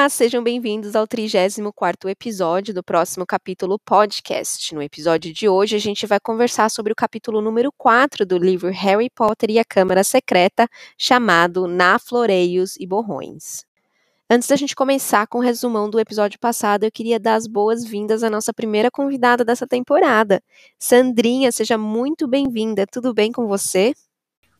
Olá, sejam bem-vindos ao 34º episódio do próximo capítulo podcast. No episódio de hoje, a gente vai conversar sobre o capítulo número 4 do livro Harry Potter e a Câmara Secreta, chamado Na Floreios e Borrões. Antes da gente começar com o resumão do episódio passado, eu queria dar as boas-vindas à nossa primeira convidada dessa temporada. Sandrinha, seja muito bem-vinda. Tudo bem com você?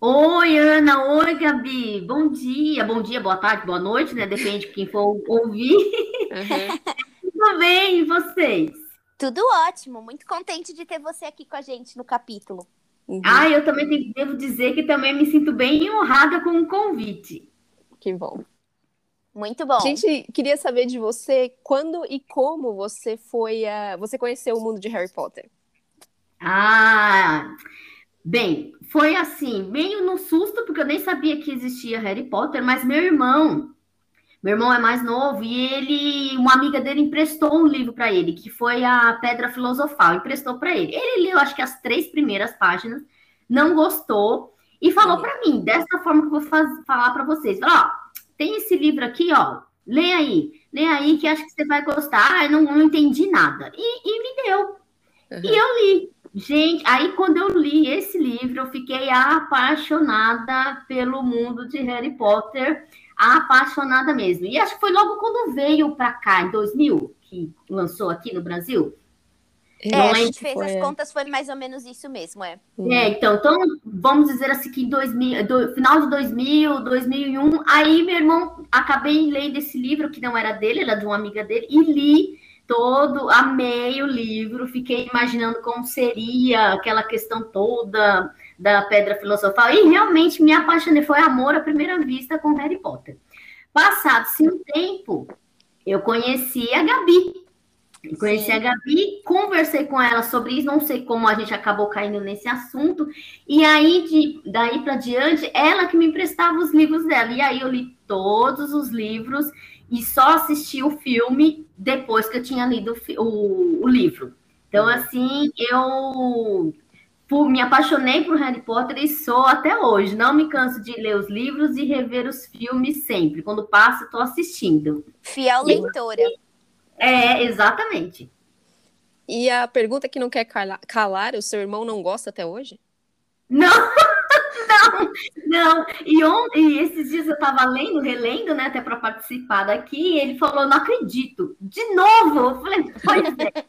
Oi, Ana. Oi, Gabi. Bom dia. Bom dia, boa tarde, boa noite, né? Depende de quem for ouvir. Uhum. Tudo bem, e vocês? Tudo ótimo. Muito contente de ter você aqui com a gente no capítulo. Uhum. Ah, eu também devo dizer que também me sinto bem honrada com o convite. Que bom. Muito bom. A gente queria saber de você quando e como você foi a... você conheceu o mundo de Harry Potter. Ah, Bem, foi assim, meio no susto, porque eu nem sabia que existia Harry Potter, mas meu irmão, meu irmão é mais novo e ele, uma amiga dele emprestou um livro para ele, que foi a Pedra Filosofal, emprestou para ele. Ele leu, acho que as três primeiras páginas, não gostou e falou para mim, dessa forma que eu vou faz, falar para vocês, ó, tem esse livro aqui, ó, lê aí, lê aí que acho que você vai gostar. Ah, eu não, não entendi nada. E, e me deu. Uhum. E eu li. Gente, aí quando eu li esse livro, eu fiquei apaixonada pelo mundo de Harry Potter, apaixonada mesmo. E acho que foi logo quando veio para cá, em 2000, que lançou aqui no Brasil. É, a gente fez foi... as contas, foi mais ou menos isso mesmo, é. É, então, então vamos dizer assim que em 2000, do, final de 2000, 2001, aí meu irmão, acabei lendo esse livro, que não era dele, era de uma amiga dele, e li todo, amei o livro, fiquei imaginando como seria aquela questão toda da pedra filosofal e realmente me apaixonei, foi amor à primeira vista com Harry Potter. Passado-se um tempo, eu conheci a Gabi. Conheci Sim. a Gabi, conversei com ela sobre isso, não sei como a gente acabou caindo nesse assunto, e aí, de, daí para diante, ela que me emprestava os livros dela, e aí eu li todos os livros, e só assisti o filme depois que eu tinha lido o, o livro. Então, assim, eu por, me apaixonei por Harry Potter e sou até hoje. Não me canso de ler os livros e rever os filmes sempre. Quando passa, estou assistindo. Fiel leitora. É, exatamente. E a pergunta que não quer calar, o seu irmão não gosta até hoje? Não! Não, não. E, on, e esses dias eu estava lendo, relendo, né, até para participar daqui, e ele falou: Não acredito, de novo. Eu falei: Pois é.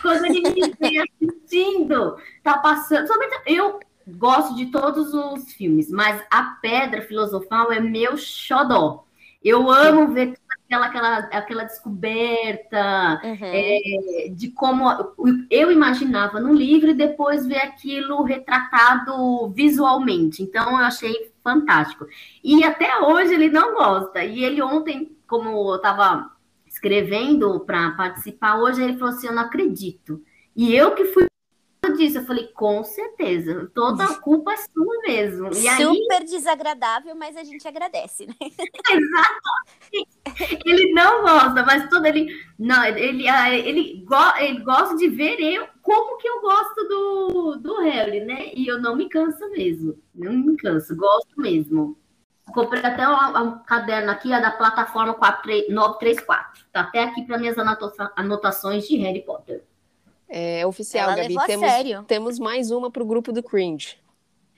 Quando ele me vê assistindo, tá passando. Eu gosto de todos os filmes, mas A Pedra Filosofal é meu xodó. Eu amo ver aquela, aquela, aquela descoberta uhum. é, de como eu imaginava no livro e depois ver aquilo retratado visualmente. Então, eu achei fantástico. E até hoje ele não gosta. E ele ontem, como eu estava escrevendo para participar, hoje ele falou assim: Eu não acredito. E eu que fui disso. Eu falei, com certeza, toda a culpa é sua mesmo. E Super aí... desagradável, mas a gente agradece, né? Exatamente. Ele não gosta, mas todo ele. Não, ele, ah, ele, go, ele gosta de ver eu como que eu gosto do, do Harry, né? E eu não me canso mesmo. Não me canso, gosto mesmo. Comprei até um, um caderno aqui, a da plataforma 934. Tá até aqui para minhas anotações de Harry Potter. É oficial, Ela Gabi. Temos, sério. temos mais uma para o grupo do Cringe.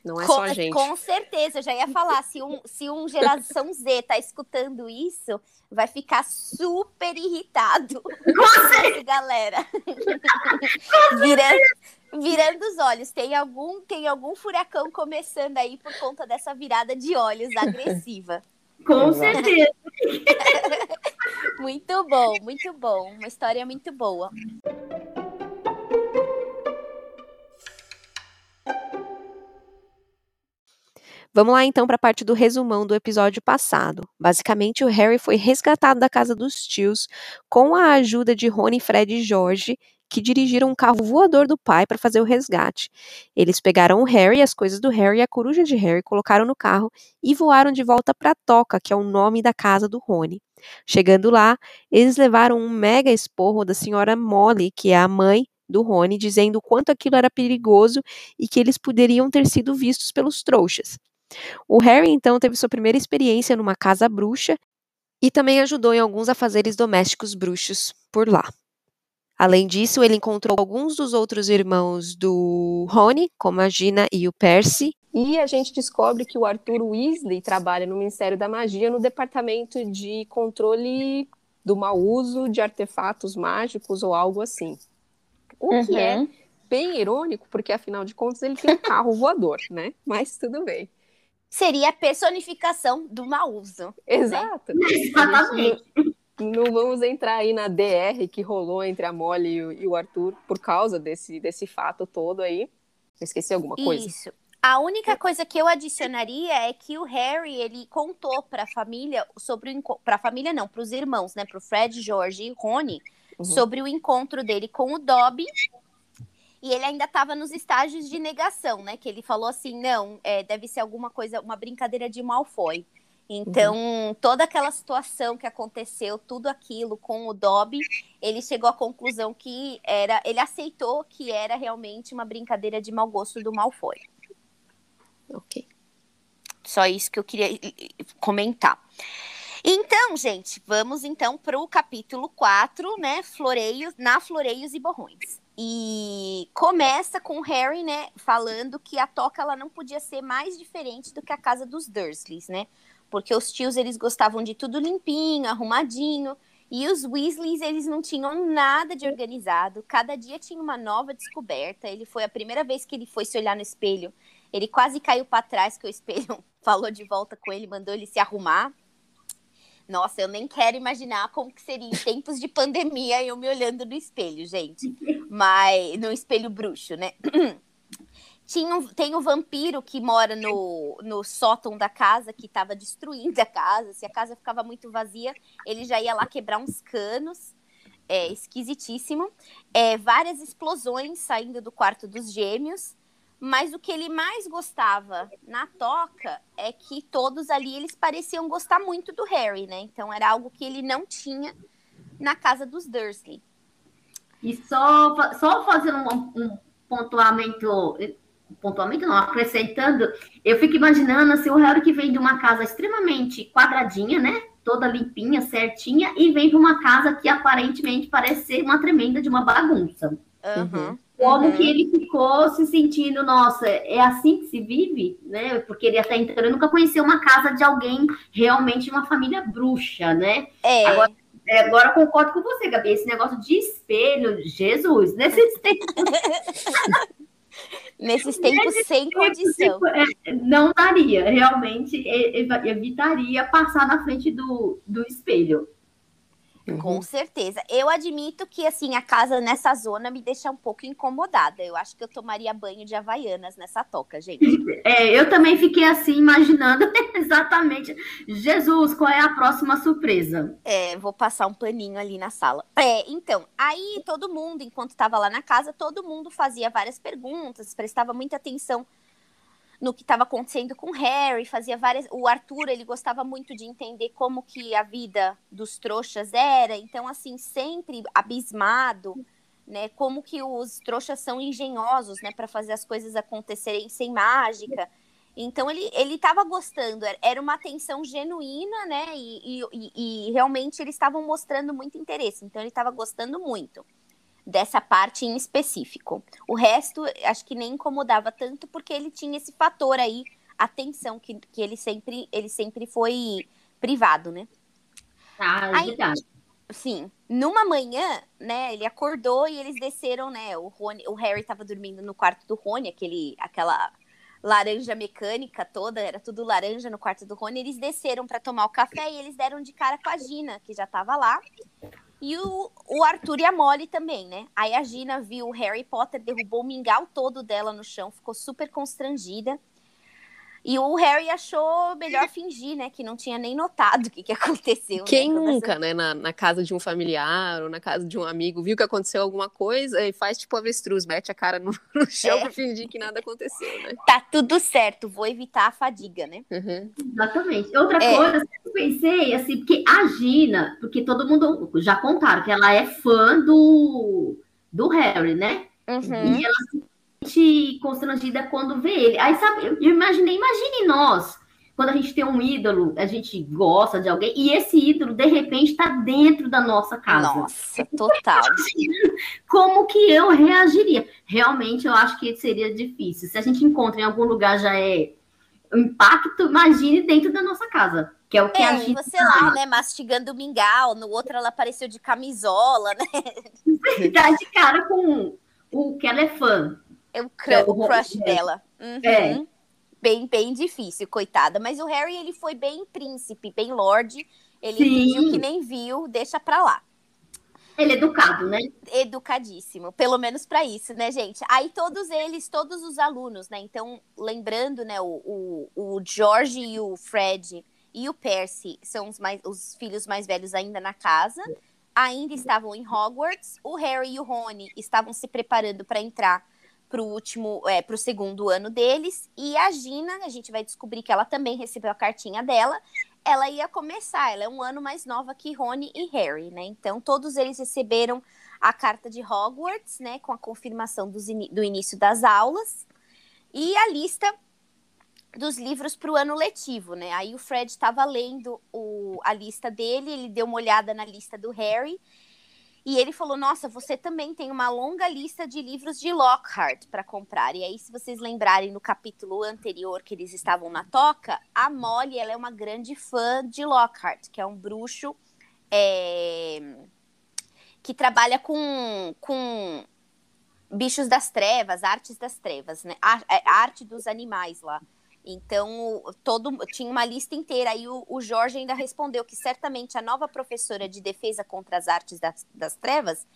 Não é com, só a gente. Com certeza, eu já ia falar. se, um, se um geração Z tá escutando isso, vai ficar super irritado. Com galera. virando, virando os olhos. Tem algum, tem algum furacão começando aí por conta dessa virada de olhos agressiva. Com certeza. muito bom, muito bom. Uma história muito boa. Vamos lá então para a parte do resumão do episódio passado. Basicamente, o Harry foi resgatado da casa dos tios com a ajuda de Rony, Fred e George, que dirigiram um carro voador do pai para fazer o resgate. Eles pegaram o Harry, as coisas do Harry e a coruja de Harry, colocaram no carro e voaram de volta para Toca, que é o nome da casa do Rony. Chegando lá, eles levaram um mega esporro da senhora Molly, que é a mãe do Rony, dizendo o quanto aquilo era perigoso e que eles poderiam ter sido vistos pelos trouxas. O Harry então teve sua primeira experiência numa casa bruxa e também ajudou em alguns afazeres domésticos bruxos por lá. Além disso, ele encontrou alguns dos outros irmãos do Rony, como a Gina e o Percy. E a gente descobre que o Arthur Weasley trabalha no Ministério da Magia no departamento de controle do mau uso de artefatos mágicos ou algo assim. O uhum. que é bem irônico, porque afinal de contas ele tem um carro voador, né? Mas tudo bem. Seria a personificação do mau uso. Né? Exato. Né? Exatamente. Não, não vamos entrar aí na DR que rolou entre a Molly e o, e o Arthur por causa desse, desse fato todo aí. Eu esqueci alguma coisa? Isso. A única coisa que eu adicionaria é que o Harry ele contou para a família sobre o para a família não, para os irmãos, né, para o Fred, George e Rony, uhum. sobre o encontro dele com o Dobby. E ele ainda estava nos estágios de negação, né? Que ele falou assim, não, é, deve ser alguma coisa, uma brincadeira de Malfoy. Então, uhum. toda aquela situação que aconteceu, tudo aquilo com o Dobby, ele chegou à conclusão que era, ele aceitou que era realmente uma brincadeira de mau gosto do Malfoy. Ok. Só isso que eu queria comentar. Então, gente, vamos então para o capítulo 4, né? Floreios, na Floreios e Borrões. E começa com Harry, né, falando que a toca ela não podia ser mais diferente do que a casa dos Dursleys, né? Porque os tios eles gostavam de tudo limpinho, arrumadinho, e os Weasleys eles não tinham nada de organizado. Cada dia tinha uma nova descoberta. Ele foi a primeira vez que ele foi se olhar no espelho. Ele quase caiu para trás, que o espelho falou de volta com ele, mandou ele se arrumar. Nossa, eu nem quero imaginar como que seria em tempos de pandemia eu me olhando no espelho, gente. Mas no espelho bruxo, né? Tinha um, tem um vampiro que mora no, no sótão da casa, que estava destruindo a casa. Se a casa ficava muito vazia, ele já ia lá quebrar uns canos. É esquisitíssimo. É, várias explosões saindo do quarto dos gêmeos. Mas o que ele mais gostava na toca é que todos ali eles pareciam gostar muito do Harry, né? Então era algo que ele não tinha na casa dos Dursley. E só, só fazendo um, um pontuamento, pontuamento não, acrescentando, eu fico imaginando assim, o Harry que vem de uma casa extremamente quadradinha, né? Toda limpinha, certinha, e vem para uma casa que aparentemente parece ser uma tremenda de uma bagunça. Uhum. Como uhum. que ele ficou se sentindo, nossa, é assim que se vive, né? Porque ele até então nunca conheceu uma casa de alguém realmente uma família bruxa, né? É. Agora, é, agora concordo com você, Gabi, esse negócio de espelho, Jesus, nesses tempos. nesses tempos sem condição. É, não daria, realmente evitaria passar na frente do, do espelho. Uhum. Com certeza. Eu admito que, assim, a casa nessa zona me deixa um pouco incomodada. Eu acho que eu tomaria banho de havaianas nessa toca, gente. É, eu também fiquei assim, imaginando exatamente. Jesus, qual é a próxima surpresa? É, vou passar um paninho ali na sala. É, então, aí todo mundo, enquanto estava lá na casa, todo mundo fazia várias perguntas, prestava muita atenção no que estava acontecendo com Harry, fazia várias. O Arthur ele gostava muito de entender como que a vida dos trouxas era, então assim sempre abismado, né? Como que os trouxas são engenhosos, né, para fazer as coisas acontecerem sem mágica. Então ele ele estava gostando, era uma atenção genuína, né? E, e, e realmente eles estavam mostrando muito interesse. Então ele estava gostando muito dessa parte em específico. O resto, acho que nem incomodava tanto, porque ele tinha esse fator aí, atenção, que, que ele, sempre, ele sempre foi privado, né? Ah, é aí, verdade. Sim. Numa manhã, né, ele acordou e eles desceram, né, o, Rony, o Harry estava dormindo no quarto do Rony, aquele, aquela laranja mecânica toda, era tudo laranja no quarto do Rony, eles desceram para tomar o café e eles deram de cara com a Gina, que já estava lá. E o, o Arthur e a Molly também, né? Aí a Gina viu o Harry Potter, derrubou o mingau todo dela no chão, ficou super constrangida. E o Harry achou melhor fingir, né? Que não tinha nem notado o que, que aconteceu. Né, Quem né? nunca, essa... né? Na, na, casa de um familiar ou na casa de um amigo, viu que aconteceu alguma coisa e faz tipo avestruz, mete a cara no, no chão é. pra fingir que nada aconteceu, né? Tá tudo certo, vou evitar a fadiga, né? Uhum. Exatamente. Outra é. coisa, eu pensei, assim, porque a Gina, porque todo mundo já contaram que ela é fã do, do Harry, né? Uhum. E ela constrangida quando vê ele. Aí, sabe, eu imaginei, imagine nós, quando a gente tem um ídolo, a gente gosta de alguém, e esse ídolo, de repente, está dentro da nossa casa. Nossa, total. Como que eu reagiria? Realmente, eu acho que seria difícil. Se a gente encontra em algum lugar, já é impacto, imagine dentro da nossa casa. Que é o que É, a gente. você lá, né, mastigando mingau, no outro ela apareceu de camisola, né? Dá de cara com o que ela é fã. É o, cru- É, o crush Harry. dela. Uhum. É. Bem, bem difícil, coitada. Mas o Harry, ele foi bem príncipe, bem lorde. Ele fingiu que nem viu, deixa pra lá. Ele é educado, né? Educadíssimo, pelo menos pra isso, né, gente? Aí todos eles, todos os alunos, né? Então, lembrando, né, o, o, o George e o Fred e o Percy são os, mais, os filhos mais velhos ainda na casa. Ainda estavam em Hogwarts. O Harry e o Rony estavam se preparando para entrar pro último, é, pro segundo ano deles. E a Gina, a gente vai descobrir que ela também recebeu a cartinha dela. Ela ia começar, ela é um ano mais nova que Rony e Harry, né? Então todos eles receberam a carta de Hogwarts, né, com a confirmação ini- do início das aulas e a lista dos livros para o ano letivo, né? Aí o Fred estava lendo o- a lista dele, ele deu uma olhada na lista do Harry e ele falou: Nossa, você também tem uma longa lista de livros de Lockhart para comprar. E aí, se vocês lembrarem no capítulo anterior que eles estavam na toca, a Molly ela é uma grande fã de Lockhart, que é um bruxo é, que trabalha com, com bichos das trevas, artes das trevas, né? A, é, a arte dos animais lá. Então, todo tinha uma lista inteira. Aí o, o Jorge ainda respondeu que certamente a nova professora de defesa contra as artes das, das trevas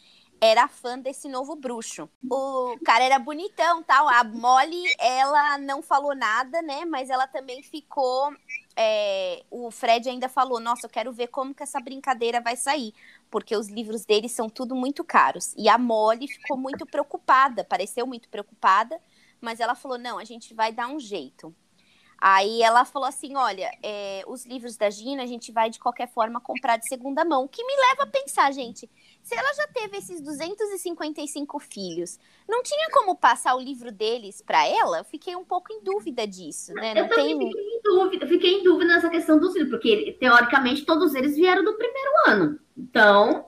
era fã desse novo bruxo. O cara era bonitão, tal. A Molly, ela não falou nada, né? Mas ela também ficou. é, o Fred ainda falou: Nossa, eu quero ver como que essa brincadeira vai sair, porque os livros dele são tudo muito caros. E a Molly ficou muito preocupada, pareceu muito preocupada, mas ela falou: Não, a gente vai dar um jeito. Aí ela falou assim: olha, é, os livros da Gina a gente vai de qualquer forma comprar de segunda mão. O que me leva a pensar, gente, se ela já teve esses 255 filhos, não tinha como passar o livro deles para ela? Eu fiquei um pouco em dúvida disso, né? Não Eu também tem. fiquei em dúvida, fiquei em dúvida nessa questão dos livros, porque teoricamente todos eles vieram do primeiro ano. Então,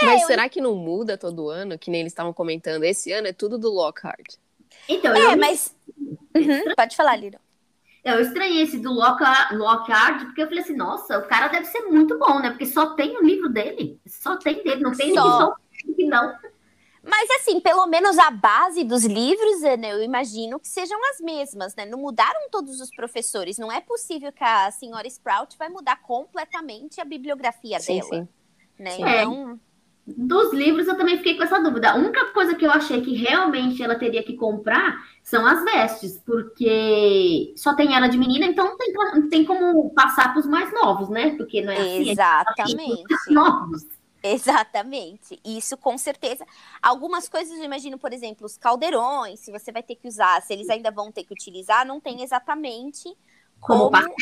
Mas eu- será que não muda todo ano? Que nem eles estavam comentando. Esse ano é tudo do Lockhart. então É, eu, mas. Uhum, pode falar, Lira. Eu estranhei esse do Lockhart, Lockhart, porque eu falei assim, nossa, o cara deve ser muito bom, né? Porque só tem o livro dele, só tem dele, não tem Só. que não. Mas assim, pelo menos a base dos livros, né, eu imagino que sejam as mesmas, né? Não mudaram todos os professores. Não é possível que a senhora Sprout vai mudar completamente a bibliografia Sim, dela, sim. né? Sim. Então, Dos livros eu também fiquei com essa dúvida. A única coisa que eu achei que realmente ela teria que comprar são as vestes, porque só tem ela de menina, então não tem, não tem como passar para os mais novos, né? Porque não é assim, exatamente. novos. Exatamente. Isso com certeza. Algumas coisas eu imagino, por exemplo, os caldeirões, se você vai ter que usar, se eles ainda vão ter que utilizar, não tem exatamente Como como,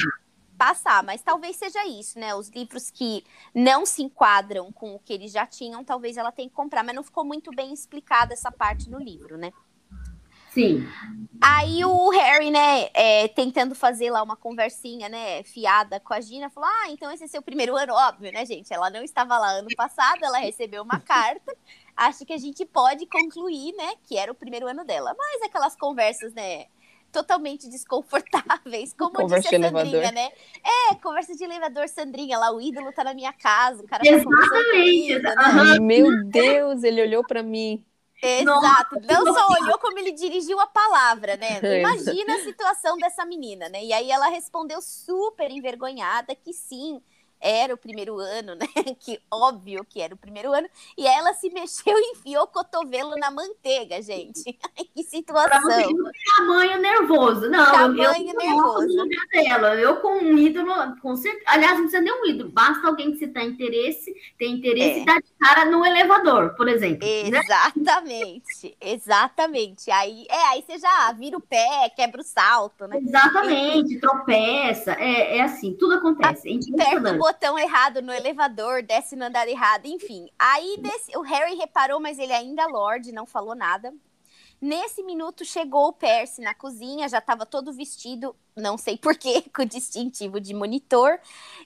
passar. Mas talvez seja isso, né? Os livros que não se enquadram com o que eles já tinham, talvez ela tenha que comprar. Mas não ficou muito bem explicada essa parte no livro, né? Sim. Aí o Harry, né, é, tentando fazer lá uma conversinha, né, fiada com a Gina, falou: Ah, então esse é seu primeiro ano, óbvio, né, gente? Ela não estava lá ano passado, ela recebeu uma carta. Acho que a gente pode concluir, né, que era o primeiro ano dela. Mas aquelas conversas, né, totalmente desconfortáveis, como Conversa disse a de Sandrinha, elevador. né? É, conversa de elevador, Sandrinha, lá o ídolo tá na minha casa, o cara tá Exatamente. comigo, né? Meu Deus, ele olhou pra mim. Exato. Não só olhou como ele dirigiu a palavra, né? É. Imagina a situação dessa menina, né? E aí ela respondeu super envergonhada que sim, era o primeiro ano, né? Que óbvio que era o primeiro ano. E ela se mexeu e enfiou o cotovelo na manteiga, gente. Ai, que situação. você ver o tamanho nervoso. Não, Tamanho eu, eu nervoso. lugar dela. Eu com um ídolo, com certeza. Aliás, não precisa nem um ídolo. Basta alguém que você tá interesse, tem interesse É. e dá de cara no elevador, por exemplo. né? Exatamente, exatamente. Aí, é, aí você já vira o pé, quebra o salto, né? Exatamente, tropeça. É, é assim, tudo acontece. É o impressionante. Botão errado no elevador, desce no andar errado, enfim. Aí desce- o Harry reparou, mas ele ainda Lorde, não falou nada. Nesse minuto chegou o Percy na cozinha, já estava todo vestido, não sei porquê, com distintivo de monitor.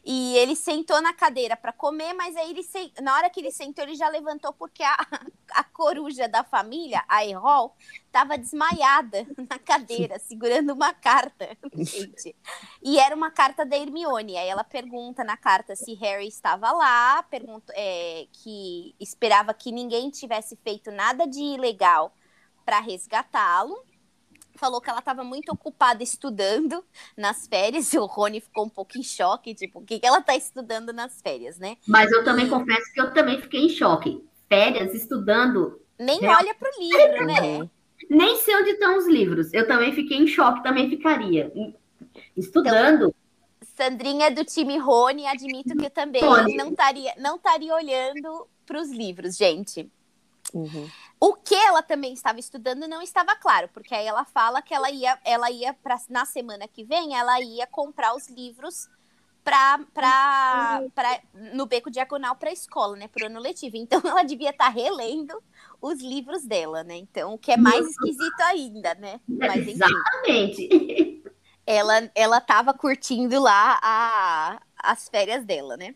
E ele sentou na cadeira para comer, mas aí ele se... na hora que ele sentou, ele já levantou porque a, a coruja da família, a Errol, estava desmaiada na cadeira, segurando uma carta, gente. E era uma carta da Hermione. Aí ela pergunta na carta se Harry estava lá, pergunta, é, que esperava que ninguém tivesse feito nada de ilegal para resgatá-lo. Falou que ela estava muito ocupada estudando nas férias e o Rony ficou um pouco em choque, tipo, o que, que ela está estudando nas férias, né? Mas eu também confesso que eu também fiquei em choque. Férias, estudando. Nem Real... olha pro livro, né? Nem sei onde estão os livros. Eu também fiquei em choque, também ficaria. Estudando. Então, Sandrinha do time Rony, admito que eu também Rony. não estaria não estaria olhando para os livros, gente. Uhum. O que ela também estava estudando não estava claro, porque aí ela fala que ela ia, ela ia pra, na semana que vem, ela ia comprar os livros pra, pra, uhum. pra, no beco diagonal para a escola, né, para o ano letivo. Então ela devia estar tá relendo os livros dela, né? Então, o que é mais esquisito ainda, né? Mas, Exatamente. Ela, ela tava curtindo lá a, as férias dela, né?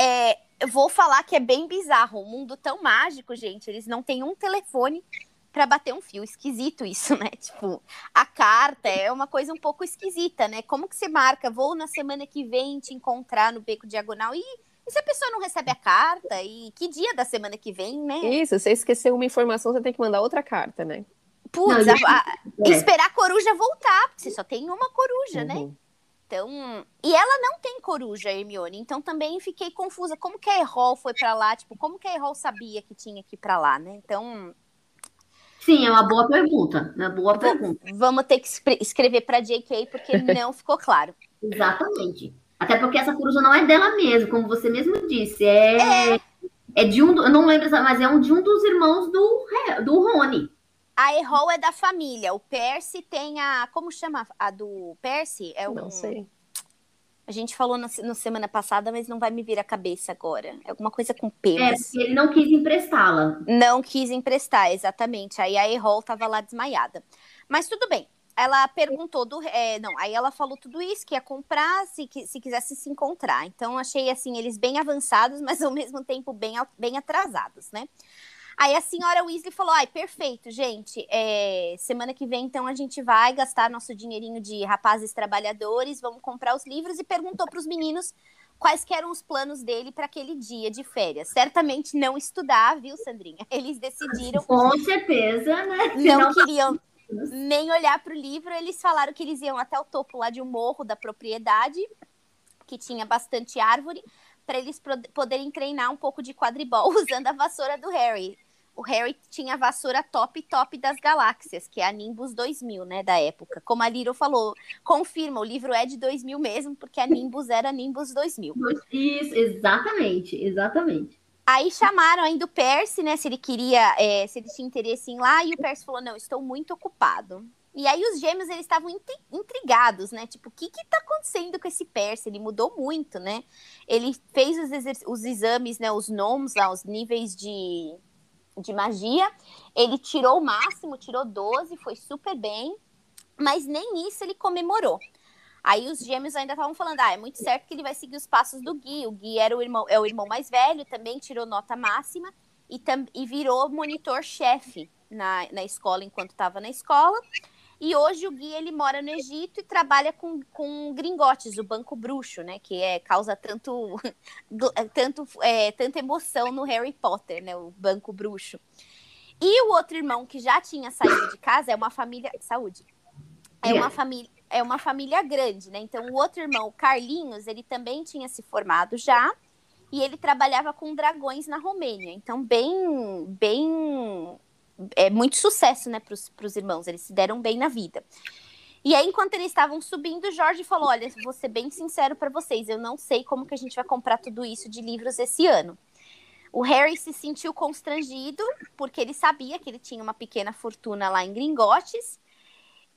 É, eu vou falar que é bem bizarro. Um mundo tão mágico, gente. Eles não têm um telefone para bater um fio. Esquisito isso, né? Tipo, a carta é uma coisa um pouco esquisita, né? Como que você marca? Vou na semana que vem te encontrar no beco diagonal e, e se a pessoa não recebe a carta? E que dia da semana que vem, né? Isso, você esqueceu uma informação, você tem que mandar outra carta, né? Putz, a, a, é. esperar a coruja voltar, porque você só tem uma coruja, uhum. né? Então, e ela não tem coruja, Hermione, então também fiquei confusa. Como que a Errol foi para lá? Tipo, como que a Errol sabia que tinha que ir para lá, né? Então. Sim, é uma boa pergunta. É uma boa pergunta. Vamos ter que escrever para JK porque não ficou claro. Exatamente. Até porque essa coruja não é dela mesmo, como você mesmo disse. É, é. é de um, eu não lembro, mas é um de um dos irmãos do, do Rony. A Errol é da família. O Percy tem a. Como chama a do Percy? É o. Não sei. A gente falou na, na, semana passada, mas não vai me vir a cabeça agora. É alguma coisa com P. É, ele não quis emprestá-la. Não quis emprestar, exatamente. Aí a Errol tava lá desmaiada. Mas tudo bem. Ela perguntou do. É, não, aí ela falou tudo isso, que ia comprar se, que, se quisesse se encontrar. Então, achei assim, eles bem avançados, mas ao mesmo tempo bem, bem atrasados, né? Aí a senhora Weasley falou: ai, perfeito, gente. É, semana que vem, então, a gente vai gastar nosso dinheirinho de rapazes trabalhadores, vamos comprar os livros e perguntou para os meninos quais eram os planos dele para aquele dia de férias. Certamente não estudar, viu, Sandrinha? Eles decidiram. Com certeza, né? Não, não queriam nem olhar para o livro. Eles falaram que eles iam até o topo lá de um morro da propriedade, que tinha bastante árvore, para eles poderem treinar um pouco de quadribol usando a vassoura do Harry o Harry tinha a vassoura top top das galáxias, que é a Nimbus 2000, né, da época. Como a Liro falou, confirma, o livro é de 2000 mesmo, porque a Nimbus era Nimbus 2000. Isso, exatamente, exatamente. Aí chamaram ainda o Percy, né, se ele queria, é, se ele tinha interesse em ir lá, e o Percy falou, não, estou muito ocupado. E aí os gêmeos, eles estavam intrigados, né? Tipo, o que que tá acontecendo com esse Percy? Ele mudou muito, né? Ele fez os, os exames, né, os nomes lá, os níveis de de magia. Ele tirou o máximo, tirou 12, foi super bem, mas nem isso ele comemorou. Aí os gêmeos ainda estavam falando: ah, é muito certo que ele vai seguir os passos do Gui. O Gui era o irmão, é o irmão mais velho, também tirou nota máxima e, tam, e virou monitor-chefe na, na escola enquanto estava na escola. E hoje o Gui ele mora no Egito e trabalha com, com gringotes, o banco bruxo, né? Que é, causa tanto, tanto, é, tanta emoção no Harry Potter, né? O banco bruxo. E o outro irmão que já tinha saído de casa é uma família. Saúde. É uma família. É uma família grande, né? Então, o outro irmão, o Carlinhos, ele também tinha se formado já e ele trabalhava com dragões na Romênia. Então, bem, bem é muito sucesso, né, para os irmãos. Eles se deram bem na vida. E aí, enquanto eles estavam subindo, Jorge falou: Olha, vou ser bem sincero para vocês, eu não sei como que a gente vai comprar tudo isso de livros esse ano. O Harry se sentiu constrangido, porque ele sabia que ele tinha uma pequena fortuna lá em Gringotes,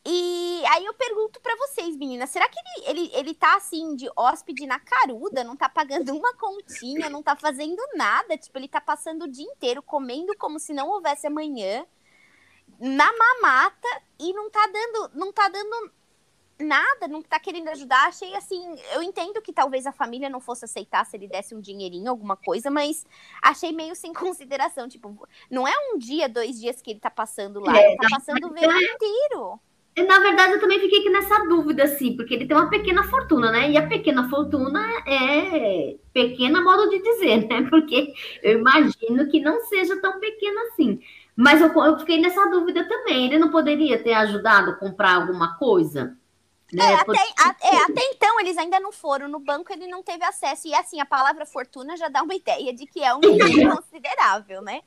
e aí eu pergunto para vocês, meninas, será que ele, ele, ele tá assim de hóspede na caruda, não tá pagando uma continha, não tá fazendo nada, tipo, ele tá passando o dia inteiro comendo como se não houvesse amanhã, na mamata e não tá dando, não tá dando nada, não tá querendo ajudar. Achei assim, eu entendo que talvez a família não fosse aceitar se ele desse um dinheirinho, alguma coisa, mas achei meio sem consideração. Tipo, não é um dia, dois dias que ele tá passando lá, É, ele tá passando o verão inteiro. Na verdade, eu também fiquei aqui nessa dúvida, assim, porque ele tem uma pequena fortuna, né? E a pequena fortuna é pequena modo de dizer, né? Porque eu imagino que não seja tão pequena assim. Mas eu, eu fiquei nessa dúvida também. Ele não poderia ter ajudado a comprar alguma coisa? Né? É, até, a- é, até então eles ainda não foram no banco, ele não teve acesso. E assim, a palavra fortuna já dá uma ideia de que é um dinheiro considerável, né?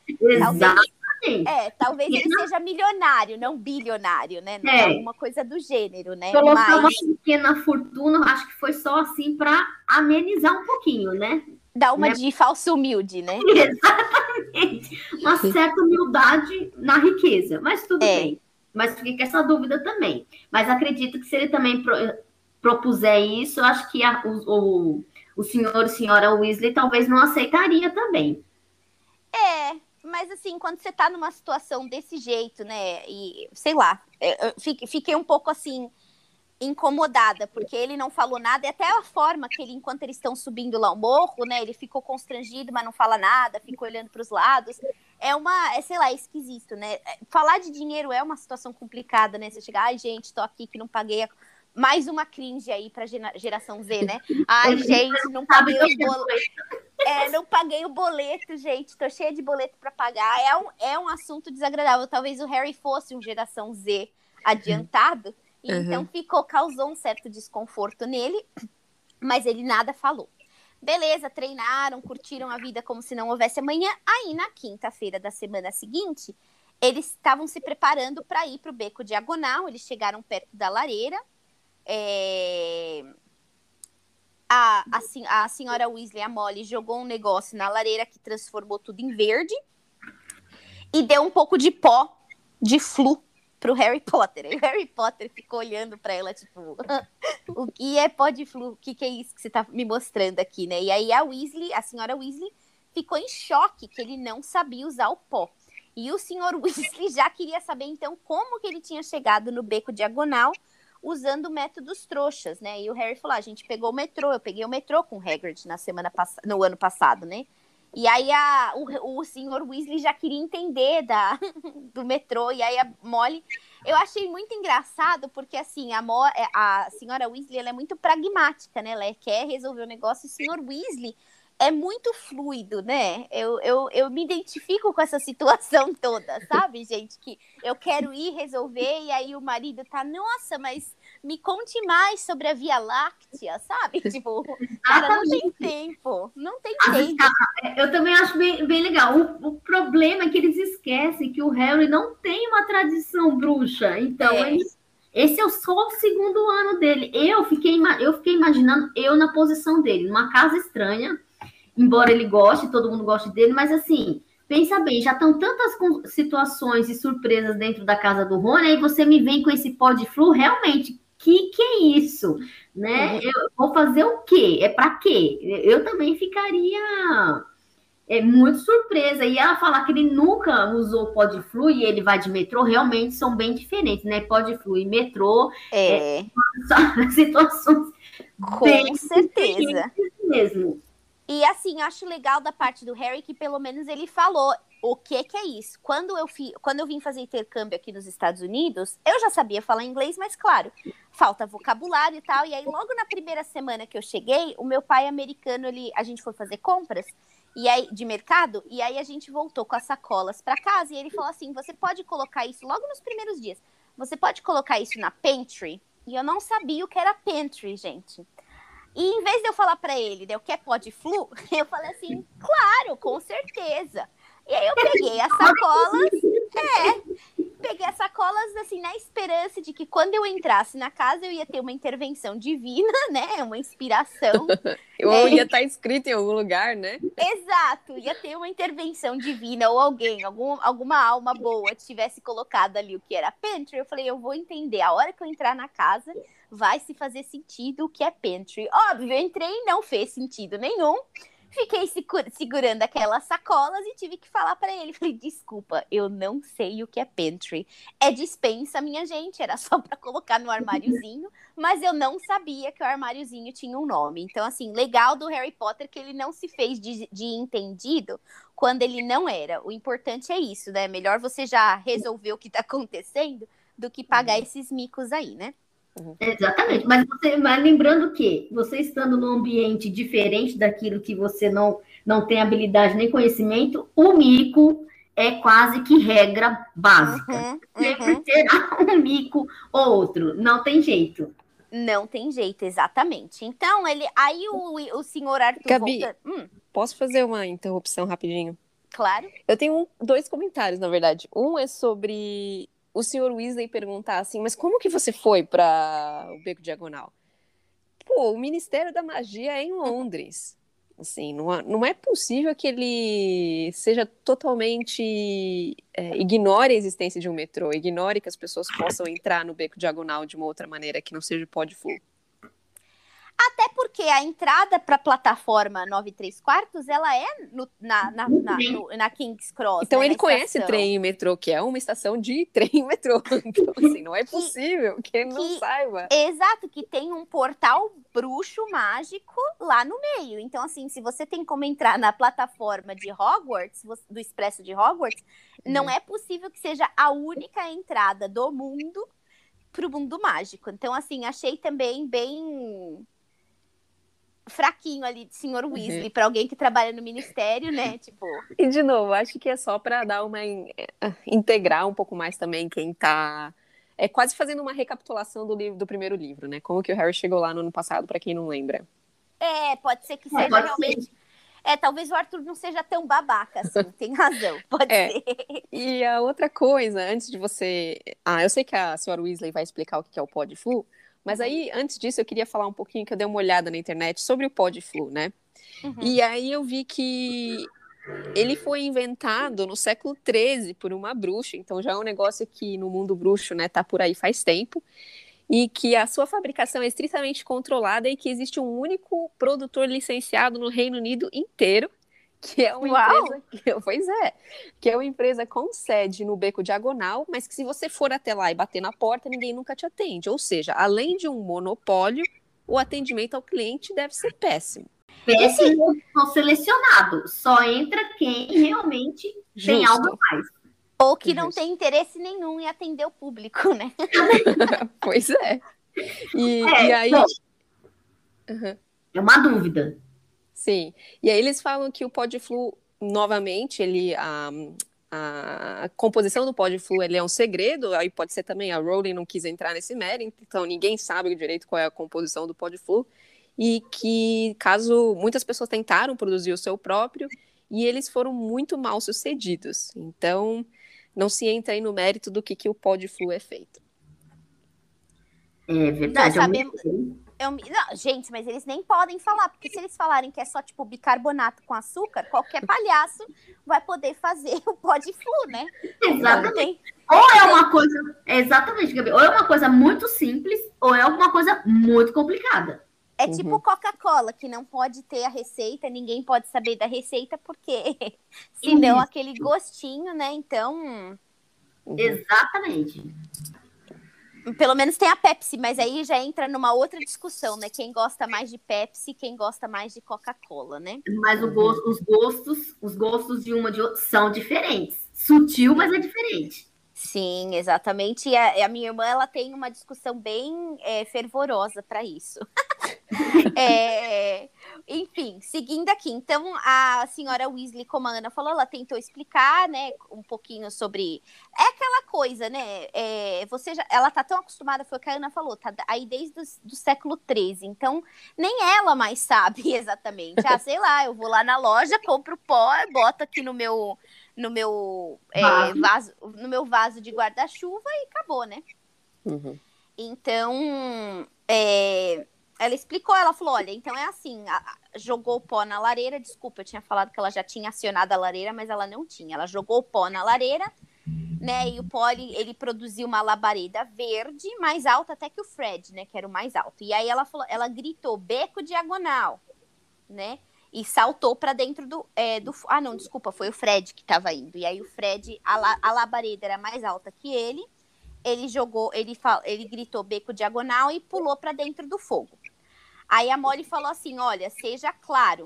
É, talvez ele seja milionário, não bilionário, né? Não É. Alguma coisa do gênero, né? Colocar uma Mas pequena fortuna, acho que foi só assim para amenizar um pouquinho, né? dá uma né? de falso humilde, né? Exatamente. Uma certa humildade na riqueza, mas tudo É. bem. Mas com essa dúvida também. Mas acredito que se ele também pro- propuser isso, eu acho que a- o, o, o senhor e senhora Weasley talvez não aceitaria também. É, mas assim, quando você tá numa situação desse jeito, né? E sei lá, eu fiquei, um pouco assim incomodada, porque ele não falou nada, e até a forma que ele, enquanto eles estão subindo lá o morro, né? Ele ficou constrangido, mas não fala nada, fica olhando para os lados. É uma, é, sei lá, é esquisito, né? É, Falar de dinheiro é uma situação complicada, né? Você chegar, ai, gente, tô aqui que não paguei a... mais uma cringe aí pra gera- geração Z, né? Ai, gente, não paguei que o boleto. É, não paguei o boleto, gente. Tô cheia de boleto pra pagar. É um, é um assunto desagradável. Talvez o Harry fosse um geração Z adiantado. E Uhum. Então ficou, causou um certo desconforto nele, mas ele nada falou. Beleza, treinaram, curtiram a vida como se não houvesse amanhã. Aí na quinta-feira da semana seguinte, eles estavam se preparando para ir para o beco diagonal. Eles chegaram perto da lareira. É, A, a, a senhora Weasley, a Molly, jogou um negócio na lareira que transformou tudo em verde e deu um pouco de pó de flu pro Harry Potter. E o Harry Potter ficou olhando para ela, tipo, o que é pó de flu? O que, que é isso que você tá me mostrando aqui, né? E aí a Weasley, a senhora Weasley, ficou em choque que ele não sabia usar o pó. E o senhor Weasley já queria saber, então, como que ele tinha chegado no beco diagonal usando métodos trouxas, né? E o Harry falou: "Ah, a gente pegou o metrô, eu peguei o metrô com o Hagrid na semana pass no ano passado, né? E aí a, o, o senhor Weasley já queria entender da, do metrô, e aí a Molly. Eu achei muito engraçado, porque assim, a, Mo, a senhora Weasley ela é muito pragmática, né? Ela quer resolver o negócio, e o senhor Weasley é muito fluido, né? Eu, eu, eu me identifico com essa situação toda, sabe, gente? Que eu quero ir resolver, e aí o marido tá, nossa, mas me conte mais sobre a Via Láctea, sabe? Tipo, cara, não tem tempo, não tem vezes, tempo. Eu também acho bem, bem legal. O, o problema é que eles esquecem que o Harry não tem uma tradição bruxa. Então, É. esse é só o segundo ano dele. Eu fiquei, eu fiquei imaginando eu na posição dele, numa casa estranha, embora ele goste, todo mundo goste dele, mas assim, pensa bem, já estão tantas situações e surpresas dentro da casa do Rony, aí você me vem com esse pó de flu, realmente, que que é isso? Né? Eu vou fazer o quê? É para quê? Eu também ficaria é muito surpresa. E ela falar que ele nunca usou pó de flu e ele vai de metrô, realmente são bem diferentes, né? Pó de flu e metrô É, são situações com certeza. mesmo. E assim, acho legal da parte do Harry que pelo menos ele falou o que que é isso. Quando eu, fi, quando eu vim fazer intercâmbio aqui nos Estados Unidos, eu já sabia falar inglês, mas claro, falta vocabulário e tal. E aí, logo na primeira semana que eu cheguei, o meu pai americano, ele, a gente foi fazer compras e aí, de mercado, e aí a gente voltou com as sacolas para casa e ele falou assim: você pode colocar isso logo nos primeiros dias. Você pode colocar isso na pantry? E eu não sabia o que era pantry, gente. E em vez de eu falar para ele, né, o que é pó de flu, eu falei assim, claro, com certeza. E aí eu peguei as sacolas, é, peguei as sacolas assim na esperança de que quando eu entrasse na casa eu ia ter uma intervenção divina, né, uma inspiração. Ou É. ia estar escrito em algum lugar, né? Exato, ia ter uma intervenção divina ou alguém, algum, alguma alma boa tivesse colocado ali o que era pantry. Eu falei, eu vou entender. A hora que eu entrar na casa, vai se fazer sentido o que é pantry. Óbvio, eu entrei e não fez sentido nenhum. Fiquei segurando aquelas sacolas e tive que falar para ele. Falei, desculpa, eu não sei o que é pantry. É dispensa, minha gente. Era só para colocar no armáriozinho, mas eu não sabia que o armáriozinho tinha um nome. Então, assim, legal do Harry Potter que ele não se fez de, de entendido quando ele não era. O importante é isso, né? Melhor você já resolver o que tá acontecendo do que pagar uhum. esses micos aí, né? Uhum. Exatamente, mas, você, mas lembrando que você estando num ambiente diferente daquilo que você não, não tem habilidade nem conhecimento, o mico é quase que regra básica. Uhum, Sempre uhum. terá um mico ou outro, não tem jeito. Não tem jeito, exatamente. Então, ele. Aí o, o senhor Arthur. Gabi, volta... hum. posso fazer uma interrupção rapidinho? Claro. Eu tenho um, dois comentários, na verdade. Um é sobre o senhor Weasley perguntar assim, mas como que você foi para o Beco Diagonal? Pô, o Ministério da Magia é em Londres. Assim, não, é, possível que ele seja totalmente é, ignore a existência de um metrô, ignore que as pessoas possam entrar no beco diagonal de uma outra maneira que não seja pó de fogo. Porque a entrada para a plataforma 9 3 quartos, ela é no, na, na, na, no, na, King's Cross. Então né, ele conhece trem e metrô, que é uma estação de trem e metrô. Então, assim, não é possível que, que ele não saiba. Exato, que tem um portal bruxo mágico lá no meio. Então, assim, se você tem como entrar na plataforma de Hogwarts, do Expresso de Hogwarts, uhum. não é possível que seja a única entrada do mundo para o mundo mágico. Então, assim, achei também bem fraquinho ali de senhor uhum. Weasley uhum. para alguém que trabalha no ministério, né? Tipo. E de novo, acho que é só para dar uma eh, integrar um pouco mais também quem tá é quase fazendo uma recapitulação do livro do primeiro livro, né? Como que o Harry chegou lá no ano passado, para quem não lembra. É, pode ser que é, seja realmente ser. É, talvez o Arthur não seja tão babaca assim, tem razão, pode é. ser. E a outra coisa, antes de você. Ah, eu sei que a senhora Weasley vai explicar o que é o pó de flu, mas aí, antes disso, eu queria falar um pouquinho que eu dei uma olhada na internet sobre o pó de flu, né? Uhum. E aí eu vi que ele foi inventado no século XIII por uma bruxa, então já é um negócio que no mundo bruxo, né, tá por aí faz tempo, e que a sua fabricação é estritamente controlada e que existe um único produtor licenciado no Reino Unido inteiro que é uma Uau. empresa, que, pois é, que é uma empresa com sede no Beco Diagonal, mas que se você for até lá e bater na porta, ninguém nunca te atende. Ou seja, além de um monopólio, o atendimento ao cliente deve ser péssimo. Péssimo ou selecionado. Só entra quem realmente Justo. tem algo a mais. Ou que não tem interesse nenhum em atender o público, né? pois é. E, é, e aí. Uhum. É uma dúvida. Sim. E aí eles falam que o Podflu, novamente, ele. A, a composição do Podflu ele é um segredo, aí pode ser também a Rowling não quis entrar nesse mérito, então ninguém sabe direito qual é a composição do Podflu, e que caso muitas pessoas tentaram produzir o seu próprio e eles foram muito mal sucedidos. Então, não se entra aí no mérito do que, que o Podflu é feito. É verdade. Nós sabemos, eu, não, gente, mas eles nem podem falar, porque se eles falarem que é só tipo bicarbonato com açúcar, qualquer palhaço vai poder fazer o pó de flu, né? Exatamente. Ou é uma coisa, exatamente, Gabi, ou é uma coisa muito simples, ou é alguma coisa muito complicada. É uhum. tipo Coca-Cola, que não pode ter a receita, ninguém pode saber da receita, porque senão aquele gostinho, né? Então. Uhum. Exatamente. Pelo menos tem a Pepsi, mas aí já entra numa outra discussão, né? Quem gosta mais de Pepsi, quem gosta mais de Coca-Cola, né? Mas gosto, os gostos, os gostos de uma de outra são diferentes. Sutil, mas é diferente. Sim, exatamente. E a, a minha irmã ela tem uma discussão bem é, fervorosa para isso. é, enfim, seguindo aqui. Então, a senhora Weasley, como a Ana falou, ela tentou explicar, né, um pouquinho sobre. É aquela coisa, né? É, você já, ela tá tão acostumada, foi o que a Ana falou, tá aí desde o século XIII. Então, nem ela mais sabe exatamente. Ah, sei lá, eu vou lá na loja, compro pó, boto aqui no meu no meu é, vaso, no meu vaso de guarda-chuva e acabou, né? Uhum. Então, é, ela explicou, ela falou, olha, então é assim, a, a, jogou pó na lareira, desculpa, eu tinha falado que ela já tinha acionado a lareira, mas ela não tinha. Ela jogou pó na lareira, né, e o pó, ele, ele produziu uma labareda verde, mais alta até que o Fred, né, que era o mais alto. E aí ela falou, ela gritou, beco diagonal, né, e saltou para dentro do, é, do. Ah, não, desculpa, foi o Fred que estava indo. E aí o Fred, a, a labareda era mais alta que ele. Ele jogou, ele, fal, ele gritou beco diagonal e pulou para dentro do fogo. Aí a Molly falou assim: olha, seja claro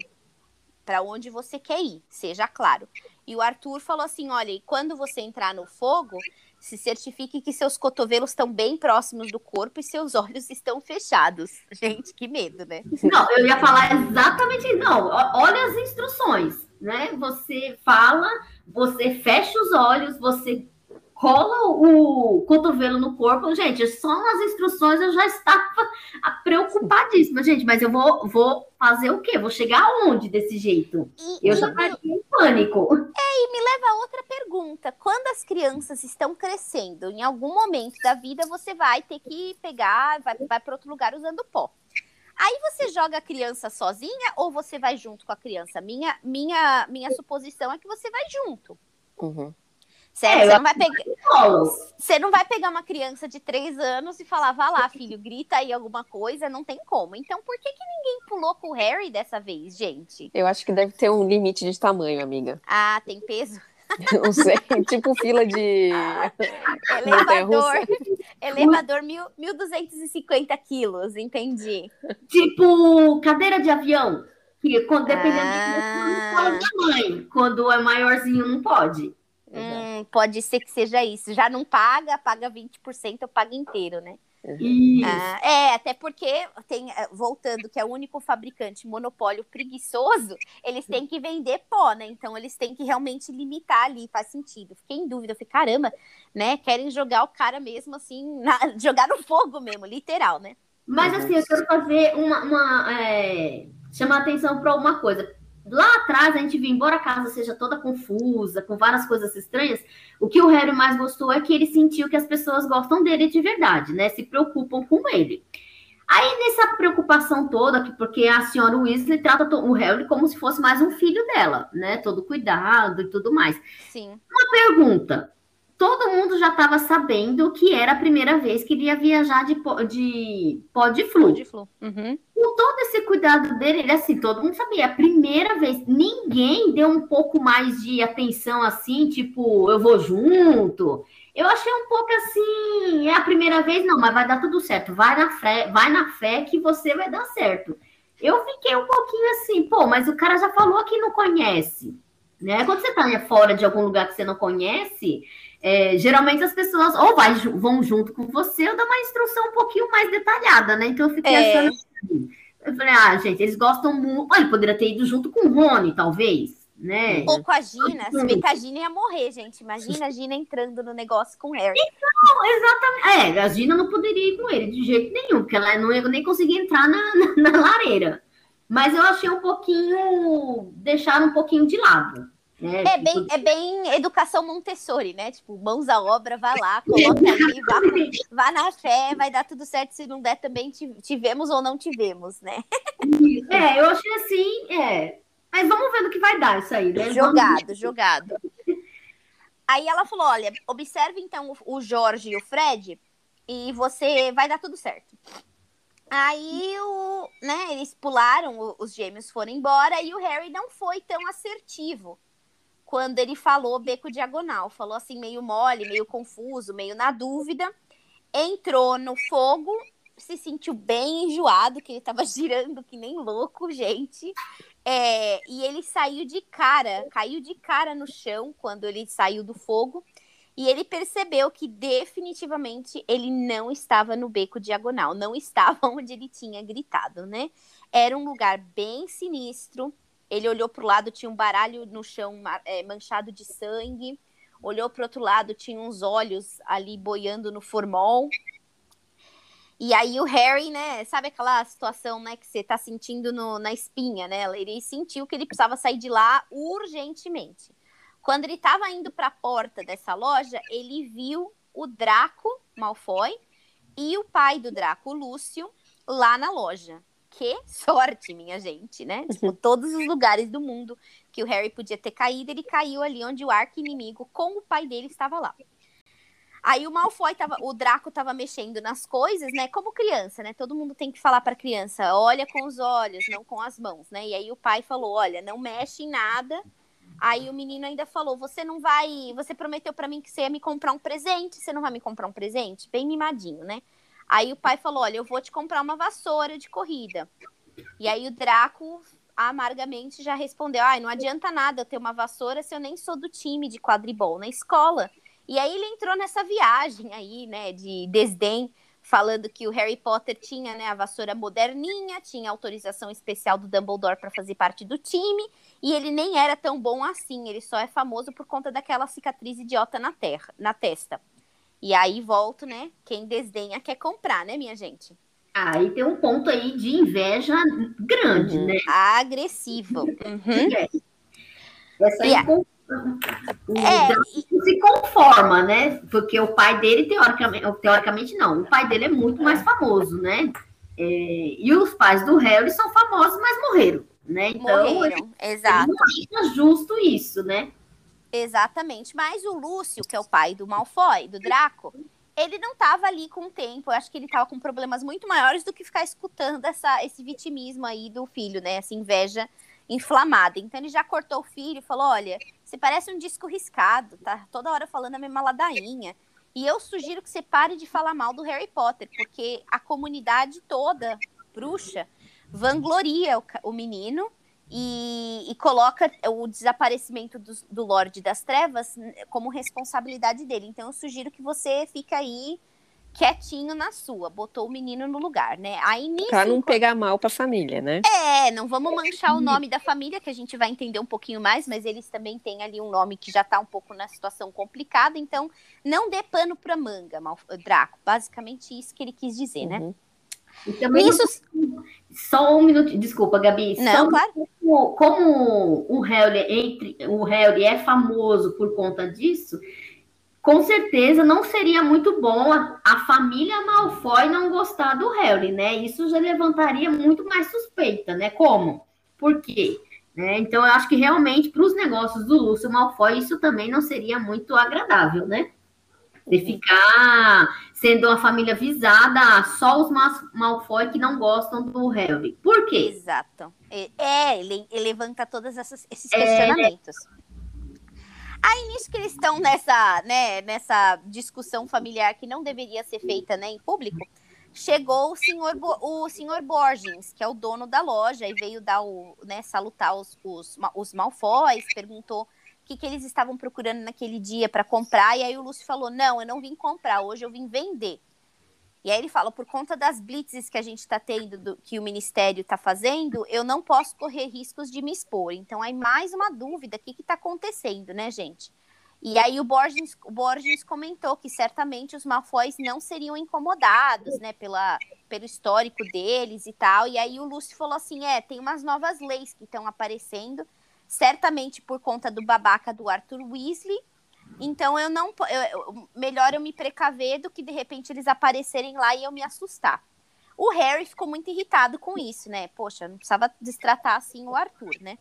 para onde você quer ir, seja claro. E o Arthur falou assim: olha, e quando você entrar no fogo, se certifique que seus cotovelos estão bem próximos do corpo e seus olhos estão fechados. Gente, que medo, né? Não, eu ia falar exatamente não. Olha as instruções, né? Você fala, você fecha os olhos, você cola o cotovelo no corpo. Gente, só nas instruções eu já estava preocupadíssima, gente. Mas eu vou, vou fazer o quê? Vou chegar aonde desse jeito? E, eu e já estaria em pânico. É, e me leva a outra pergunta. Quando as crianças estão crescendo, em algum momento da vida você vai ter que pegar, vai, vai para outro lugar usando pó. Aí você joga a criança sozinha ou você vai junto com a criança? Minha, minha, minha suposição é que você vai junto. Uhum. Certo? É, você, não vai pegar... você não vai pegar uma criança de três anos e falar, vá lá, filho, grita aí alguma coisa, não tem como. Então, por que, que ninguém pulou com o Harry dessa vez, gente? Eu acho que deve ter um limite de tamanho, amiga. Ah, tem peso? Não sei, tipo fila de. elevador. elevador mil, 1.250 quilos, entendi. Tipo cadeira de avião. Que dependendo ah. do tamanho. Quando é maiorzinho, não pode. Hum, pode ser que seja isso. Já não paga, paga 20%, eu pago inteiro, né? Uhum. Ah, é, até porque tem, eh, voltando, que é o único fabricante monopólio preguiçoso, eles têm que vender pó, né? Então eles têm que realmente limitar ali, faz sentido. Fiquei em dúvida, eu falei, caramba, né? Querem jogar o cara mesmo assim, na, jogar no fogo mesmo, literal, né? Mas assim, eu quero fazer uma. uma é, chamar atenção para uma coisa lá atrás a gente viu, embora a casa seja toda confusa, com várias coisas estranhas, o que o Harry mais gostou é que ele sentiu que as pessoas gostam dele de verdade, né? Se preocupam com ele. Aí, nessa preocupação toda, porque a senhora Weasley trata o Harry como se fosse mais um filho dela, né? Todo cuidado e tudo mais. Sim. Uma pergunta todo mundo já estava sabendo que era a primeira vez que ele ia viajar de, de pó de flu. De flu. Uhum. Com todo esse cuidado dele, ele assim, todo mundo sabia, é a primeira vez, ninguém deu um pouco mais de atenção assim, tipo, eu vou junto. Eu achei um pouco assim, é a primeira vez, não, mas vai dar tudo certo. Vai na fé, vai na fé que você vai dar certo. Eu fiquei um pouquinho assim, pô, mas o cara já falou que não conhece. Né? Quando você tá fora de algum lugar que você não conhece, é, geralmente as pessoas ou vai, vão junto com você ou dá uma instrução um pouquinho mais detalhada, né? Então eu fiquei é. achando. Assim, eu falei, ah, gente, eles gostam muito. Olha, poderia ter ido junto com o Rony, talvez, né? Ou com a Gina, se bem que a Gina ia morrer, gente. Imagina a Gina entrando no negócio com o Harry. Então, exatamente. É, a Gina não poderia ir com ele de jeito nenhum, porque ela não ia nem conseguir entrar na, na, na lareira. Mas eu achei um pouquinho. deixar um pouquinho de lado. É, é, bem, é bem educação Montessori, né? Tipo, mãos à obra, vá lá, coloca ali, vá, vá na fé, vai dar tudo certo. Se não der, também tivemos ou não tivemos, né? É, eu achei assim, é. Mas vamos ver no que vai dar isso aí, né? Jogado, vamos... jogado. Aí ela falou: olha, observe então o Jorge e o Fred, e você vai dar tudo certo. Aí o, né, eles pularam, os gêmeos foram embora e o Harry não foi tão assertivo quando ele falou beco diagonal. Falou assim, meio mole, meio confuso, meio na dúvida. Entrou no fogo, se sentiu bem enjoado, que ele tava girando que nem louco, gente. É, e ele saiu de cara, caiu de cara no chão quando ele saiu do fogo. E ele percebeu que definitivamente ele não estava no beco diagonal, não estava onde ele tinha gritado, né? Era um lugar bem sinistro, ele olhou para o lado, tinha um baralho no chão é, manchado de sangue. Olhou para o outro lado, tinha uns olhos ali boiando no formol. E aí o Harry, né, sabe aquela situação, né, que você tá sentindo no, na espinha, né? Ele sentiu que ele precisava sair de lá urgentemente. Quando ele estava indo para a porta dessa loja, ele viu o Draco Malfoy e o pai do Draco, Lúcio, lá na loja que sorte, minha gente, né? Tipo, todos os lugares do mundo que o Harry podia ter caído, ele caiu ali onde o arco inimigo com o pai dele estava lá. Aí o Malfoy tava, o Draco tava mexendo nas coisas, né? Como criança, né? Todo mundo tem que falar para criança, olha com os olhos, não com as mãos, né? E aí o pai falou, olha, não mexe em nada. Aí o menino ainda falou, você não vai, você prometeu para mim que você ia me comprar um presente, você não vai me comprar um presente? Bem mimadinho, né? Aí o pai falou, olha, eu vou te comprar uma vassoura de corrida. E aí o Draco amargamente já respondeu, ai, não adianta nada eu ter uma vassoura se eu nem sou do time de quadribol na escola. E aí ele entrou nessa viagem aí, né, de desdém, falando que o Harry Potter tinha, né, a vassoura moderninha, tinha autorização especial do Dumbledore para fazer parte do time, e ele nem era tão bom assim, ele só é famoso por conta daquela cicatriz idiota na terra, na testa. E aí volto, né, quem desdenha quer comprar, né, minha gente? Aí tem um ponto aí de inveja grande, uhum. né? Agressivo. Uhum. É. Essa aí Yeah. o É, se conforma, né? Porque o pai dele, teoricamente, teoricamente não, o pai dele é muito mais famoso, né? É, e os pais do Harry são famosos, mas morreram, né? Então, Morreram, ele exato. não acha justo isso, né? Exatamente. Mas o Lúcio, que é o pai do Malfoy, do Draco, ele não tava ali com o tempo. Eu acho que ele tava com problemas muito maiores do que ficar escutando essa, esse vitimismo aí do filho, né? Essa inveja inflamada. Então ele já cortou o filho e falou: olha, você parece um disco riscado, tá toda hora falando a mesma ladainha. E eu sugiro que você pare de falar mal do Harry Potter, porque a comunidade toda, bruxa, vangloria o, o menino e, e coloca o desaparecimento do, do Lorde das Trevas como responsabilidade dele. Então eu sugiro que você fique aí quietinho na sua, botou o menino no lugar, né? Aí nisso, Pra não pegar mal pra família, né? é, não vamos manchar o nome da família, que a gente vai entender um pouquinho mais, mas eles também têm ali um nome que já tá um pouco na situação complicada, então não dê pano pra manga, Draco. Basicamente isso que ele quis dizer, né? E também Nisso. só um minuto, desculpa, Gabi. só Não, um claro. como, como o Harry entre o Harry é famoso por conta disso, com certeza não seria muito bom a, a família Malfoy não gostar do Harry, né? Isso já levantaria muito mais suspeita, né? Como? Por quê? Né? Então eu acho que realmente para os negócios do Lúcio Malfoy isso também não seria muito agradável, né? De ficar sendo uma família visada só os Malfoy que não gostam do Harry. Por quê? Exato. É, é, ele, ele levanta todos esses É. questionamentos. Aí nisso que eles estão nessa, né, nessa discussão familiar que não deveria ser feita né, em público, chegou o senhor, o senhor Borges, que é o dono da loja, e veio dar o, né, salutar os, os, os Malfoys, perguntou o que, que eles estavam procurando naquele dia para comprar, e aí o Lúcio falou, não, eu não vim comprar, hoje eu vim vender. E aí ele fala, por conta das blitzes que a gente está tendo, do- que o Ministério está fazendo, eu não posso correr riscos de me expor. Então, aí mais uma dúvida, o que está acontecendo, né, gente? E aí o Borges, o Borges comentou que certamente os Malfoys não seriam incomodados, né, pela, pelo histórico deles e tal. E aí o Lúcio falou assim, é, tem umas novas leis que estão aparecendo, certamente por conta do babaca do Arthur Weasley, então eu não. eu- melhor eu me precaver do que de repente eles aparecerem lá e eu me assustar. O Harry ficou muito irritado com isso, né? Poxa, não precisava destratar assim o Arthur, né?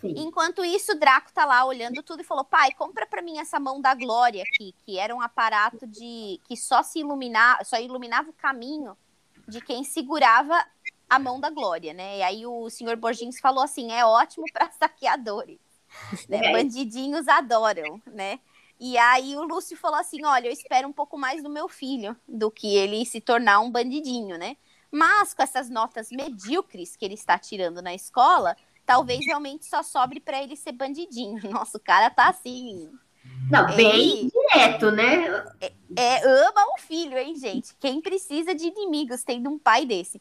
Sim. Enquanto isso, o Draco tá lá olhando tudo e falou: pai, compra pra mim essa mão da glória aqui, que era um aparato de que só se iluminar, só iluminava o caminho de quem segurava a mão da glória, né? E aí o senhor Borgins falou assim: é ótimo para saqueadores. né? É. Bandidinhos adoram, né? E aí o Lúcio falou assim: olha, eu espero um pouco mais do meu filho do que ele se tornar um bandidinho, né? Mas com essas notas medíocres que ele está tirando na escola, talvez realmente só sobre para ele ser bandidinho. Nossa, o cara tá assim, Não, bem Ele- direto, né? é, ama o filho, hein, gente? Quem precisa de inimigos tendo um pai desse?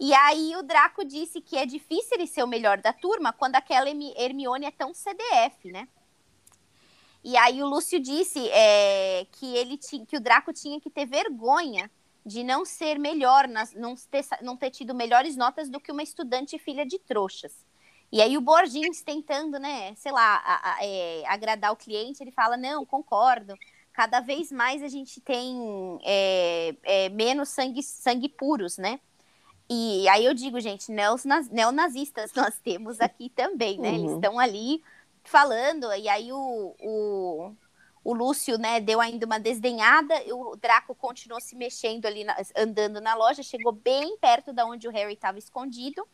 E aí o Draco disse que é difícil ele ser o melhor da turma quando aquela Hermi- Hermione é tão CDF, né? E aí o Lúcio disse é, que ele que o Draco tinha que ter vergonha de não ser melhor, nas- não, ter, não ter tido melhores notas do que uma estudante filha de trouxas. E aí o Borges tentando, né, sei lá, a- a- é, agradar o cliente, ele fala, não, concordo, cada vez mais a gente tem é, é, menos sangue, sangue puros, né? E aí eu digo, gente, neonaz- neonazistas nós temos aqui também, né? Eles Uhum. estão ali falando, e aí o, o, o Lúcio, né, deu ainda uma desdenhada, o Draco continuou se mexendo ali, na, andando na loja, chegou bem perto da onde o Harry estava escondido.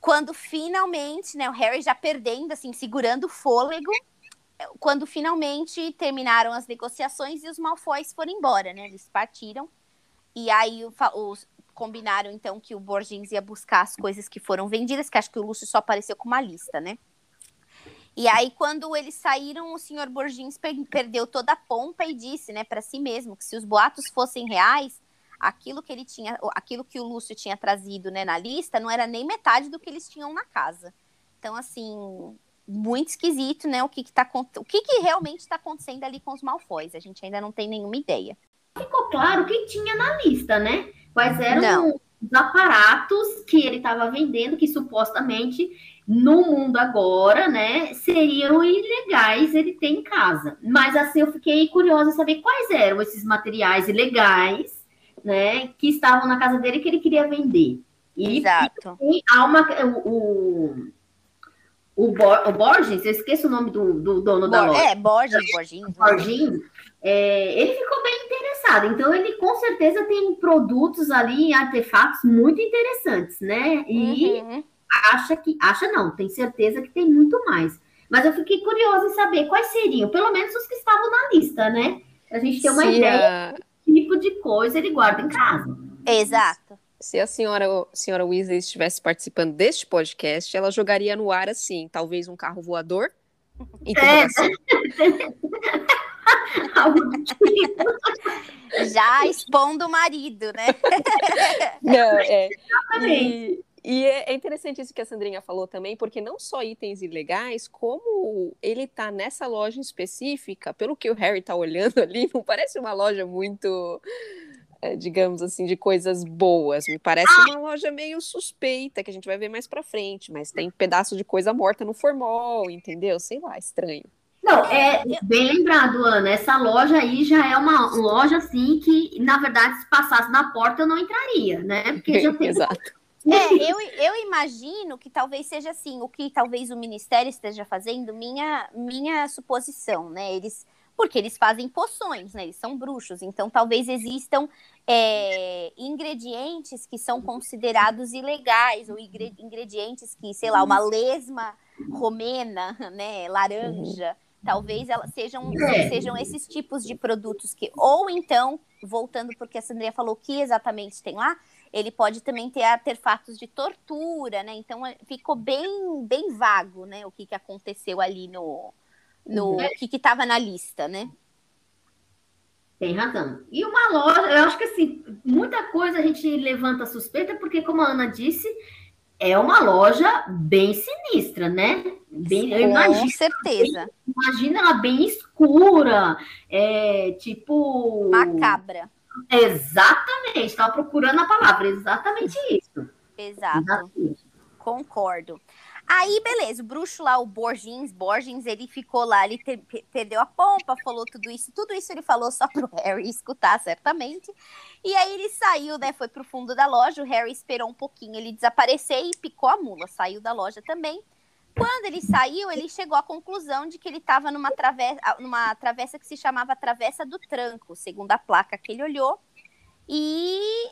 Quando finalmente, né, o Harry já perdendo, assim, segurando o fôlego, quando finalmente terminaram as negociações e os Malfoys foram embora, né, eles partiram. E aí os, combinaram, então, que o Borgins ia buscar as coisas que foram vendidas, que acho que o Lúcio só apareceu com uma lista, né? E aí, quando eles saíram, o senhor Borgins perdeu toda a pompa e disse, né, para si mesmo, que se os boatos fossem reais, aquilo que ele tinha, aquilo que o Lúcio tinha trazido, né, na lista, não era nem metade do que eles tinham na casa. Então, assim, muito esquisito, né, o que que tá, o que que realmente está acontecendo ali com os Malfoys. A gente ainda não tem nenhuma ideia. Ficou claro que tinha na lista, né? Quais eram não. os aparatos que ele estava vendendo, que supostamente no mundo agora, né, seriam ilegais ele ter em casa. Mas assim, eu fiquei curiosa em saber quais eram esses materiais ilegais, né, que estavam na casa dele que ele queria vender. E, Exato. E há uma, o, o, Bor, o Borges, eu esqueço o nome do, do dono Bor, da loja. É, Borges, Borges. Borges, é, ele ficou bem interessado. Então, ele com certeza tem produtos ali, artefatos muito interessantes, né? E uhum acha que. Acha não, tem certeza que tem muito mais. Mas eu fiquei curiosa em saber quais seriam, pelo menos os que estavam na lista, né? A gente ter uma Se ideia a... que tipo de coisa ele guarda em casa. Exato. Se a senhora, senhora Weasley estivesse participando deste podcast, ela jogaria no ar assim, talvez um carro voador. É. Já expondo o marido, né? Não, é. E, e é, é interessante isso que a Sandrinha falou também, porque não só itens ilegais, como ele tá nessa loja específica, pelo que o Harry tá olhando ali, não parece uma loja muito, digamos assim, de coisas boas. Me parece uma loja meio suspeita, que a gente vai ver mais pra frente, mas tem pedaço de coisa morta no formol, entendeu? Sei lá, estranho. Não, é bem lembrado, Ana. Essa loja aí já é uma loja assim que, na verdade, se passasse na porta eu não entraria, né? Porque já tem Exato. É, eu, eu imagino que talvez seja assim, o que talvez o Ministério esteja fazendo, minha, minha suposição, né? Eles, porque eles fazem poções, né? Eles são bruxos, então talvez existam é, ingredientes que são considerados ilegais, ou ingredientes que, sei lá, uma lesma romena, né? Laranja. Talvez sejam, sejam esses tipos de produtos que, ou então, voltando porque a Sandria falou que exatamente tem lá, ele pode também ter artefatos de tortura, né? Então é, ficou bem, bem vago, né? O que, que aconteceu ali no, no uhum. que estava na lista, né? Tem razão. E uma loja, eu acho que assim, muita coisa a gente levanta suspeita, porque, como a Ana disse, é uma loja bem sinistra, né? Bem, Com imagino, certeza. Imagina ela bem escura, é, tipo. Macabra. Exatamente, estava procurando a palavra, exatamente isso. Exato. Exatamente. Concordo. Aí, beleza, o bruxo lá, o Borgins, Borgins, ele ficou lá, ele perdeu a pompa, falou tudo isso, tudo isso ele falou só pro Harry escutar, certamente. E aí ele saiu, né, foi pro fundo da loja, o Harry esperou um pouquinho ele desaparecer e picou a mula, saiu da loja também. Quando ele saiu, ele chegou à conclusão de que ele estava numa travessa, numa travessa que se chamava Travessa do Tranco, segundo a placa que ele olhou. E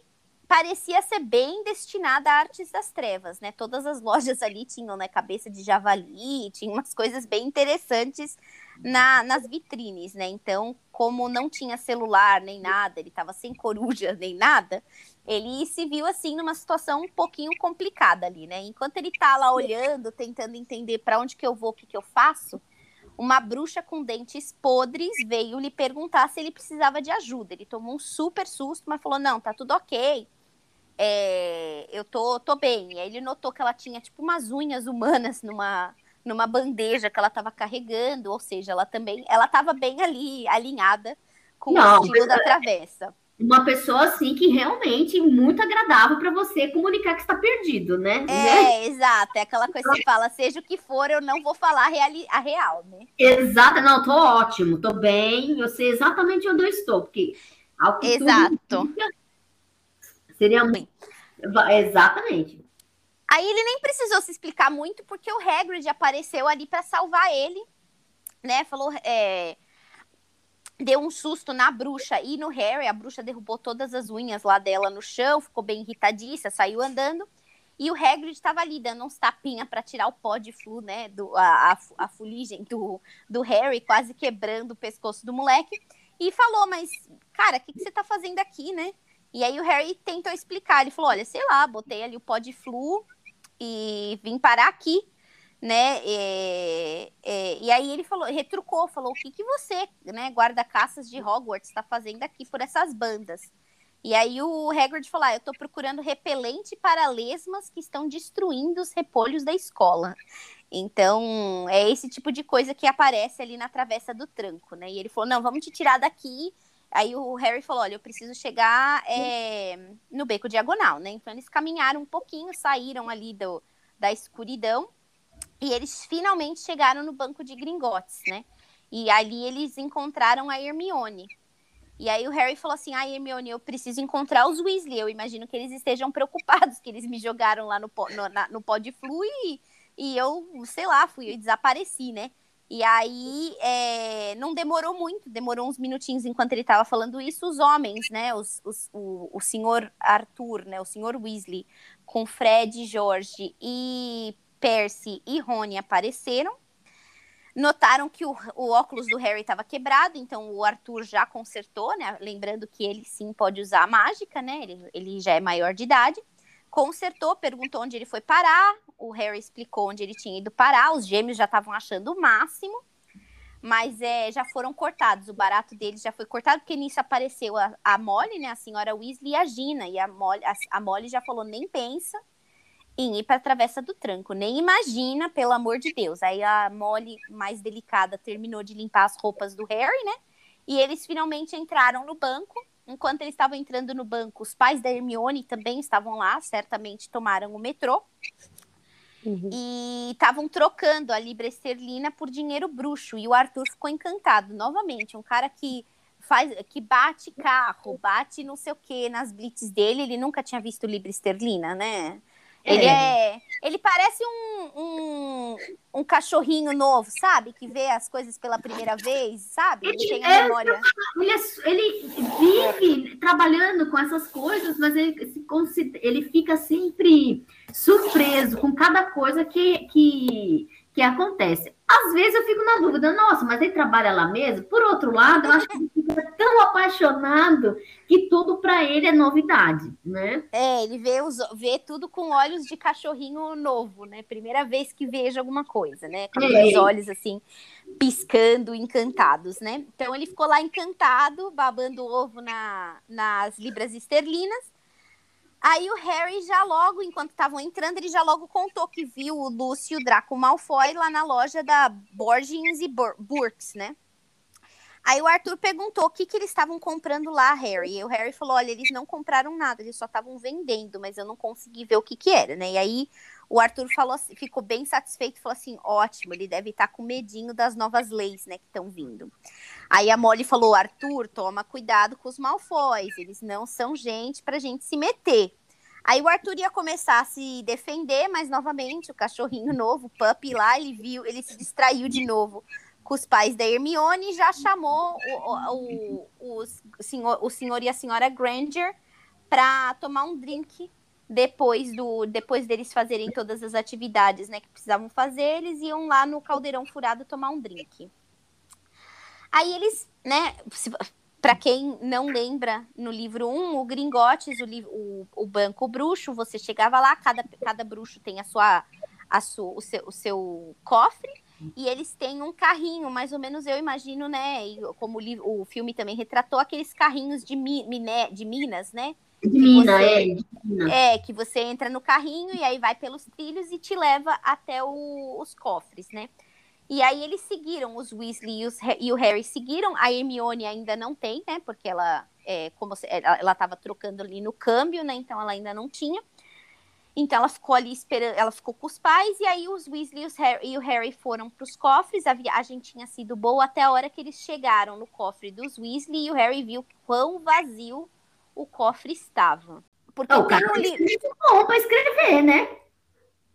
parecia ser bem destinada a artes das trevas, né? Todas as lojas ali tinham, né, cabeça de javali, tinha umas coisas bem interessantes na, nas vitrines, né? Então, como não tinha celular nem nada, ele estava sem coruja nem nada, ele se viu assim numa situação um pouquinho complicada ali, né? Enquanto ele tá lá olhando, tentando entender para onde que eu vou, o que que eu faço, uma bruxa com dentes podres veio lhe perguntar se ele precisava de ajuda. Ele tomou um super susto, mas falou: "Não, tá tudo OK. É, eu tô, tô bem". E aí ele notou que ela tinha tipo umas unhas humanas numa numa bandeja que ela estava carregando, ou seja, ela também, ela estava bem ali alinhada com Não, o estilo da é travessa uma pessoa assim que realmente muito agradável para você comunicar que está perdido, né? É, né? exato. É aquela coisa que você fala, seja o que for, eu não vou falar a, real, né? Exato, não, tô ótimo, tô bem, eu sei exatamente onde eu estou, porque Exato. Seria muito. Exatamente. Aí ele nem precisou se explicar muito, porque o Hagrid apareceu ali para salvar ele, né? Falou, é, deu um susto na bruxa e no Harry. A bruxa derrubou todas as unhas lá dela no chão, ficou bem irritadiça, saiu andando. E o Hagrid estava ali dando uns tapinha para tirar o pó de flu, né, do, a, a, a fuligem do, do Harry, quase quebrando o pescoço do moleque. E falou, mas, cara, o que, que você tá fazendo aqui, né? E aí o Harry tentou explicar. Ele falou, olha, sei lá, botei ali o pó de flu e vim parar aqui né? É, é, e aí ele falou, retrucou, falou: o que, que você, né, guarda-caças de Hogwarts, está fazendo aqui por essas bandas? E aí o Hagrid falou: ah, eu estou procurando repelente para lesmas que estão destruindo os repolhos da escola. Então, é esse tipo de coisa que aparece ali na travessa do tranco, né? E ele falou: não, vamos te tirar daqui. Aí o Harry falou: olha, eu preciso chegar é, no beco diagonal, né? Então eles caminharam um pouquinho, saíram ali do, da escuridão e eles finalmente chegaram no banco de Gringotes, né? E ali eles encontraram a Hermione. E aí o Harry falou assim: "Ah, Hermione, eu preciso encontrar os Weasley. Eu imagino que eles estejam preocupados que eles me jogaram lá no no, na, no pó de flu e, e eu, sei lá, fui eu desapareci, né? E aí é, não demorou muito, demorou uns minutinhos enquanto ele estava falando isso, os homens, né? Os, os, o, o senhor Arthur, né? O senhor Weasley, com Fred, Jorge e Percy e Rony apareceram. Notaram que o, o óculos do Harry estava quebrado, então o Arthur já consertou, né? Lembrando que ele sim pode usar a mágica, né? Ele, ele já é maior de idade. Consertou, perguntou onde ele foi parar. O Harry explicou onde ele tinha ido parar. Os gêmeos já estavam achando o máximo mas é, já foram cortados. O barato deles já foi cortado, porque nisso apareceu a, a Molly, né, a senhora Weasley e a Gina. E a Molly, a, a Molly já falou: nem pensa, em ir para a Travessa do Tranco. Nem imagina, pelo amor de Deus. Aí a Molly, mais delicada, terminou de limpar as roupas do Harry, né? E eles finalmente entraram no banco. Enquanto eles estavam entrando no banco, os pais da Hermione também estavam lá, certamente tomaram o metrô. Uhum. E estavam trocando a libra esterlina por dinheiro bruxo. E o Arthur ficou encantado. Novamente, um cara que faz, que bate carro, bate não sei o que nas blitz dele. Ele nunca tinha visto libra esterlina, né? Ele é. é. Ele parece um, um, um, cachorrinho novo, sabe? Que vê as coisas pela primeira vez, sabe? Ele, tem a é, memória. Ele, é, ele vive trabalhando com essas coisas, mas ele, ele fica sempre surpreso com cada coisa que, que, que acontece. Às vezes eu fico na dúvida, nossa, mas ele trabalha lá mesmo? Por outro lado, eu acho que ele tão apaixonado que tudo para ele é novidade, né? É, ele vê, os, vê tudo com olhos de cachorrinho novo, né? Primeira vez que veja alguma coisa, né? Com é. os olhos assim, piscando, encantados, né? Então ele ficou lá encantado, babando ovo na, nas libras esterlinas. Aí o Harry já logo, enquanto estavam entrando, ele já logo contou que viu o Lúcio Draco Malfoy lá na loja da Borgins e Burks, né? Aí o Arthur perguntou o que, que eles estavam comprando lá, Harry. E o Harry falou: olha, eles não compraram nada, eles só estavam vendendo, mas eu não consegui ver o que, que era, né? E aí o Arthur falou assim, ficou bem satisfeito, falou assim: ótimo, ele deve estar tá com medinho das novas leis, né, que estão vindo. Aí a Molly falou: Arthur, toma cuidado com os malfóis, eles não são gente pra gente se meter. Aí o Arthur ia começar a se defender, mas novamente o cachorrinho novo, o puppy lá, ele viu, ele se distraiu de novo com os pais da Hermione já chamou o, o, o, o, senhor, o senhor e a senhora Granger para tomar um drink depois do depois deles fazerem todas as atividades né, que precisavam fazer, eles iam lá no caldeirão furado tomar um drink. Aí eles, né, para quem não lembra, no livro 1, o Gringotes, o, o, o banco bruxo, você chegava lá, cada, cada bruxo tem a sua, a sua, o, seu, o seu cofre, e eles têm um carrinho, mais ou menos eu imagino, né? E como o, livro, o filme também retratou, aqueles carrinhos de, mi, miné, de Minas, né? De Minas, é. É, que você entra no carrinho e aí vai pelos trilhos e te leva até o, os cofres, né? E aí eles seguiram, os Weasley e, os, e, o Harry seguiram, a Hermione ainda não tem, né? Porque ela, é, como ela estava trocando ali no câmbio, né? Então ela ainda não tinha. Então ela ficou ali esperando, ela ficou com os pais, e aí os Weasley e, os Harry, e o Harry foram para os cofres. A viagem tinha sido boa até a hora que eles chegaram no cofre dos Weasley e o Harry viu quão vazio o cofre estava. Porque oh, o cara li... bom para escrever, né?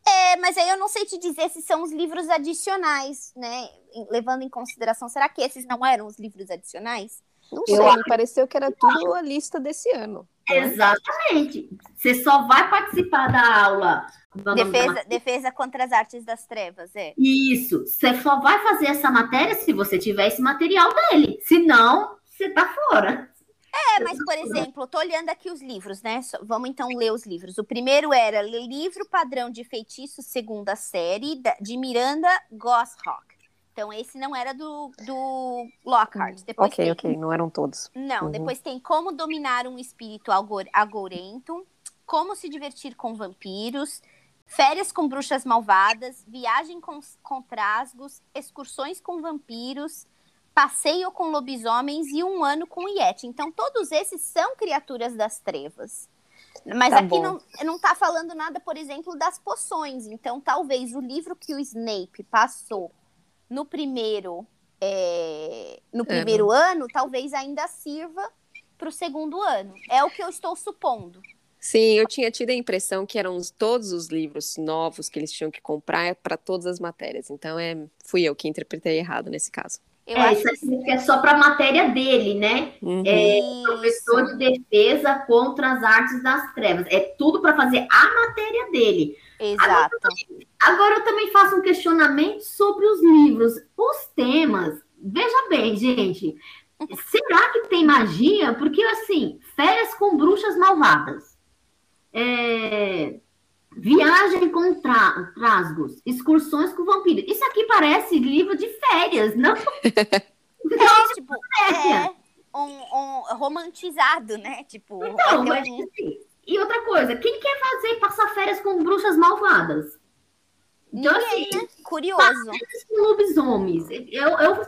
É, mas aí eu não sei te dizer se são os livros adicionais, né? Levando em consideração, será que esses não eram os livros adicionais? Não Eu sei, acho- me pareceu que era tudo a lista desse ano. Exatamente. Você só vai participar da aula. Defesa, defesa contra as artes das trevas, é. Isso. Você só vai fazer essa matéria se você tiver esse material dele. Se não, você tá fora. É, mas, por exemplo, tô olhando aqui os livros, né? Vamos então ler os livros. O primeiro era Livro Padrão de Feitiço, segunda série, de Miranda Goshawk. Então, esse não era do, do Lockhart. Depois Ok, tem- ok, não eram todos. Não, Uhum. depois tem Como Dominar um Espírito Agor- Agourento, Como Se Divertir com Vampiros, Férias com Bruxas Malvadas, Viagem com, com Trasgos, Excursões com Vampiros, Passeio com Lobisomens e Um Ano com Yeti. Então, todos esses são criaturas das trevas. Mas Tá aqui bom. não, não tá falando nada, por exemplo, das poções. Então, talvez o livro que o Snape passou no primeiro, é, no primeiro ano, talvez ainda sirva para o segundo ano. É o que eu estou supondo. Sim, eu tinha tido a impressão que eram os- todos os livros novos que eles tinham que comprar para todas as matérias. Então, é, fui eu que interpretei errado nesse caso. Eu é, acho isso aqui é só para a matéria dele, né? Uhum. É, professor de defesa contra as artes das trevas. É tudo para fazer a matéria dele. Exato. Agora eu também faço um questionamento sobre os livros. Os temas, veja bem, gente. Será que tem magia? Porque, assim, férias com bruxas malvadas. É, Viagem com tra- trasgos. Excursões com vampiros. Isso aqui parece livro de férias, não? É, tipo, Séria. é um, um romantizado, né? Tipo, Então, vai mas, um- assim, e outra coisa, quem quer fazer passar férias com bruxas malvadas? Então, Ninguém, assim, né? Curioso. com lobisomens. Eu, eu,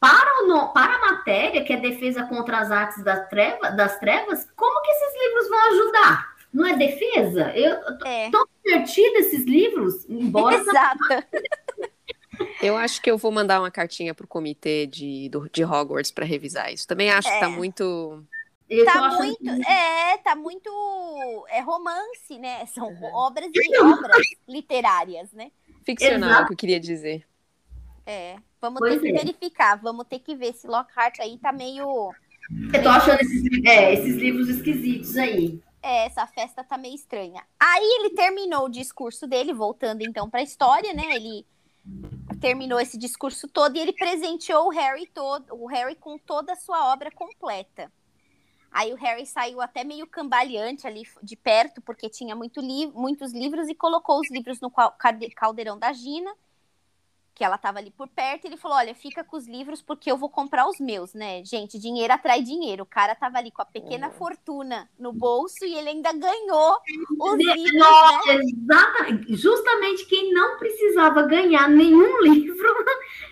para, o no- para a matéria, que é defesa contra as artes das trevas, das trevas, como que esses livros vão ajudar? Não é defesa? Eu tô É, divertido esses livros, embora exato. Eu acho que eu vou mandar uma cartinha pro comitê de, do- de Hogwarts para revisar isso. Também acho que É. tá muito. eu Tá muito, é, tá muito, é romance, né? São obras e obras literárias, né? ficcional, Exato. que eu queria dizer. É, vamos Pois ter que é. verificar, vamos ter que ver se Lockhart aí tá meio, eu tô achando esses, é, esses livros esquisitos aí. É, essa festa tá meio estranha. Aí ele terminou o discurso dele, voltando então pra história, né? Ele terminou esse discurso todo e ele presenteou o Harry todo, o Harry com toda a sua obra completa. Aí o Harry saiu até meio cambaleante ali de perto, porque tinha muito li muitos livros, e colocou os livros no caldeirão da Gina, que ela tava ali por perto, e ele falou: Olha, fica com os livros porque eu vou comprar os meus, né? Gente, dinheiro atrai dinheiro. O cara tava ali com a pequena fortuna no bolso e ele ainda ganhou os livros, né? Exatamente. Justamente quem não precisava ganhar nenhum livro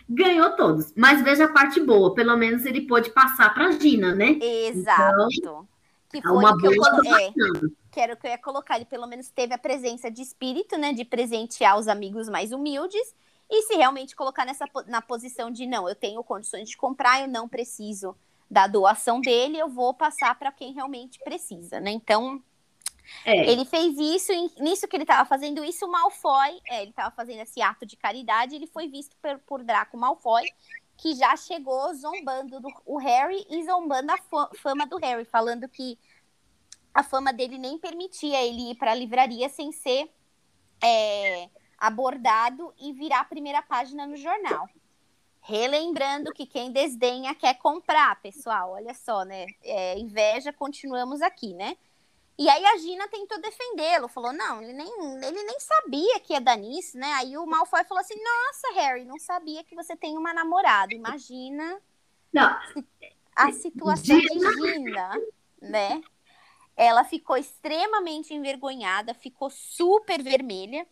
ganhou todos. Mas veja a parte boa, pelo menos ele pôde passar para Gina, né? Exato. Que É foi uma o que eu boa colo- é, bacana. que era o que eu ia colocar. Ele pelo menos teve a presença de espírito, né? De presentear os amigos mais humildes. E se realmente colocar nessa, na posição de não, eu tenho condições de comprar, eu não preciso da doação dele, eu vou passar para quem realmente precisa, né? Então, É. ele fez isso, e nisso que ele estava fazendo isso, o Malfoy, é, ele estava fazendo esse ato de caridade, ele foi visto por, por Draco Malfoy, que já chegou zombando do, o Harry e zombando a fa- fama do Harry, falando que a fama dele nem permitia ele ir para a livraria sem ser é, abordado e virar a primeira página no jornal. Relembrando que quem desdenha quer comprar, pessoal. Olha só, né? É, inveja, continuamos aqui, né? E aí a Gina tentou defendê-lo, falou: não, ele nem, ele nem sabia que ia dar nisso, né? Aí o Malfoy falou assim: nossa, Harry, não sabia que você tem uma namorada. Imagina Não, a situação de Gina, né? Ela ficou extremamente envergonhada, ficou super vermelha.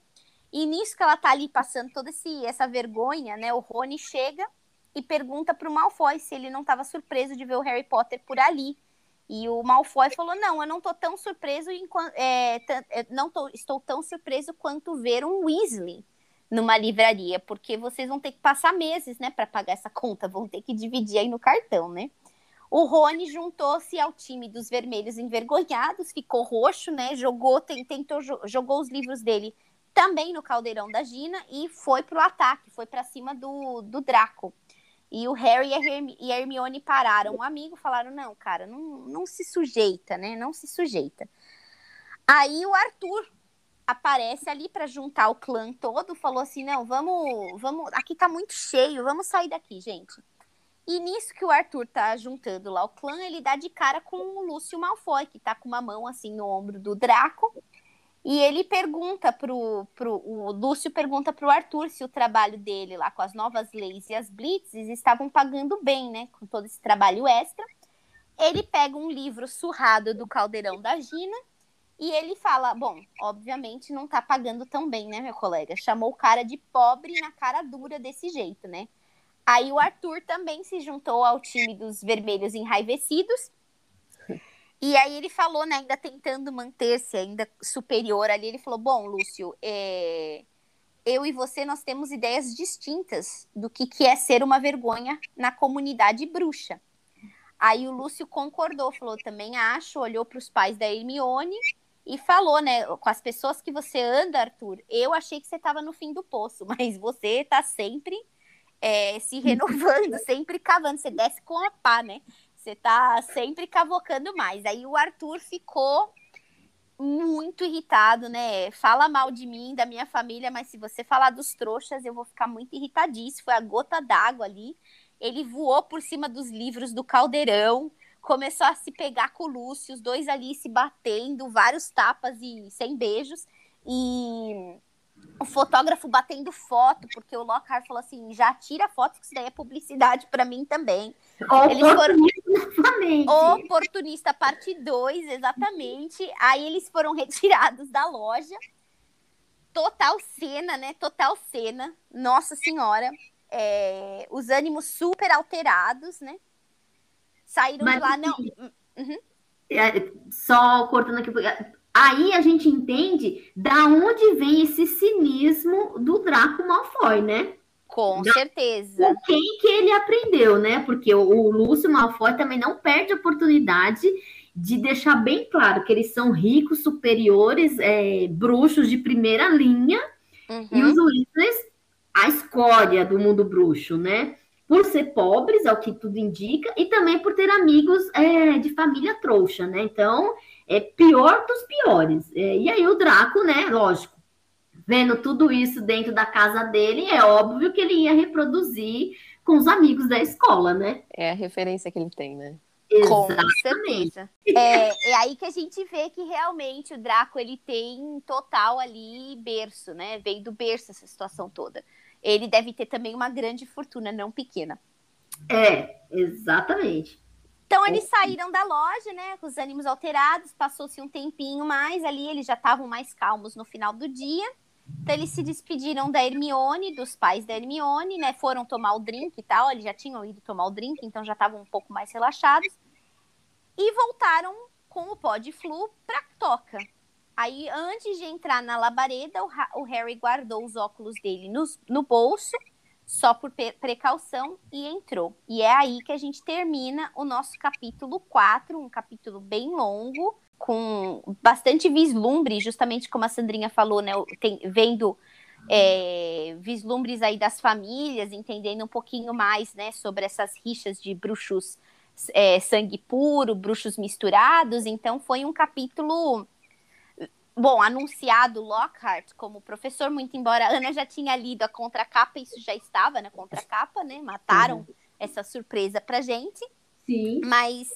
E nisso que ela tá ali passando toda esse, essa vergonha, né? O Rony chega e pergunta pro Malfoy se ele não estava surpreso de ver o Harry Potter por ali. E o Malfoy falou: Não, eu não tô tão surpreso, enquanto, é, é, não tô- estou tão surpreso quanto ver um Weasley numa livraria, porque vocês vão ter que passar meses, né, para pagar essa conta, vão ter que dividir aí no cartão, né? O Rony juntou-se ao time dos vermelhos envergonhados, ficou roxo, né? Jogou, tentou, jo- jogou os livros dele também no caldeirão da Gina e foi pro ataque, foi para cima do, do Draco. E o Harry e a, Herm a Hermione pararam. Um amigo falaram: não, cara, não, não se sujeita, né? Não se sujeita. Aí o Arthur aparece ali para juntar o clã todo, falou assim: não, vamos, vamos, aqui tá muito cheio, vamos sair daqui, gente. E nisso que o Arthur tá juntando lá o clã, ele dá de cara com o Lúcio Malfoy, que tá com uma mão assim no ombro do Draco. E ele pergunta pro, pro o Lúcio pergunta pro Arthur se o trabalho dele lá com as novas leis e as blitzes estavam pagando bem, né, com todo esse trabalho extra. Ele pega um livro surrado do Caldeirão da Gina e ele fala: Bom, obviamente não tá pagando tão bem, né, meu colega? Chamou o cara de pobre na cara dura desse jeito, né? Aí o Arthur também se juntou ao time dos vermelhos enraivecidos. E aí ele falou, né, ainda tentando manter-se ainda superior ali, ele falou: Bom, Lúcio, é... eu e você nós temos ideias distintas do que, que é ser uma vergonha na comunidade bruxa. Aí o Lúcio concordou, falou: também acho, olhou para os pais da Hermione e falou, né, com as pessoas que você anda, Arthur, eu achei que você estava no fim do poço, mas você está sempre é, se renovando, sempre cavando, você desce com a pá, né? Você está sempre cavocando mais. Aí o Arthur ficou muito irritado, né? Fala mal de mim, da minha família, mas se você falar dos trouxas, eu vou ficar muito irritadíssimo. Foi a gota d'água ali. Ele voou por cima dos livros do caldeirão, começou a se pegar com o Lúcio, os dois ali se batendo, vários tapas e sem beijos. E o fotógrafo batendo foto, porque o Lockhart falou assim: já tira foto, que isso daí é publicidade para mim também. Eles foram oportunista parte 2, exatamente. Aí eles foram retirados da loja. Total cena, né? Total cena. Nossa Senhora. É... os ânimos super alterados, né? Saíram Mas, de lá, não. Assim, uhum. É, só cortando aqui, aí a gente entende da onde vem esse cinismo do Draco Malfoy, né? Com da, certeza. Com quem que ele aprendeu, né? Porque o, o Lúcio Malfoy também não perde a oportunidade de deixar bem claro que eles são ricos, superiores, é, bruxos de primeira linha, uhum. e os Weasleys, a escória do mundo bruxo, né? por ser pobres, ao que tudo indica, e também por ter amigos é, de família trouxa, né? Então, é pior dos piores. É, e aí o Draco, né? Lógico, vendo tudo isso dentro da casa dele, é óbvio que ele ia reproduzir com os amigos da escola, né? É a referência que ele tem, né? Exatamente. É, é aí que a gente vê que realmente o Draco ele tem total ali berço, né? Veio do berço essa situação toda ele deve ter também uma grande fortuna, não pequena. É, exatamente. Então eles saíram da loja, né, com os ânimos alterados, passou-se um tempinho mais ali, eles já estavam mais calmos no final do dia. Então eles se despediram da Hermione, dos pais da Hermione, né, foram tomar o drink e tal, eles já tinham ido tomar o drink, então já estavam um pouco mais relaxados. E voltaram com o pó de flu para toca. Aí, antes de entrar na labareda, o, o Harry guardou os óculos dele no, no bolso, só por precaução, e entrou. E é aí que a gente termina o nosso capítulo 4, um capítulo bem longo, com bastante vislumbre, justamente como a Sandrinha falou, né? Tem, vendo é, vislumbres aí das famílias, entendendo um pouquinho mais, né, sobre essas rixas de bruxos é, sangue puro, bruxos misturados. Então, foi um capítulo bom, anunciado Lockhart como professor, muito embora a Ana já tinha lido a contracapa, isso já estava na contracapa, né? Mataram uhum. essa surpresa pra gente. Sim. Mas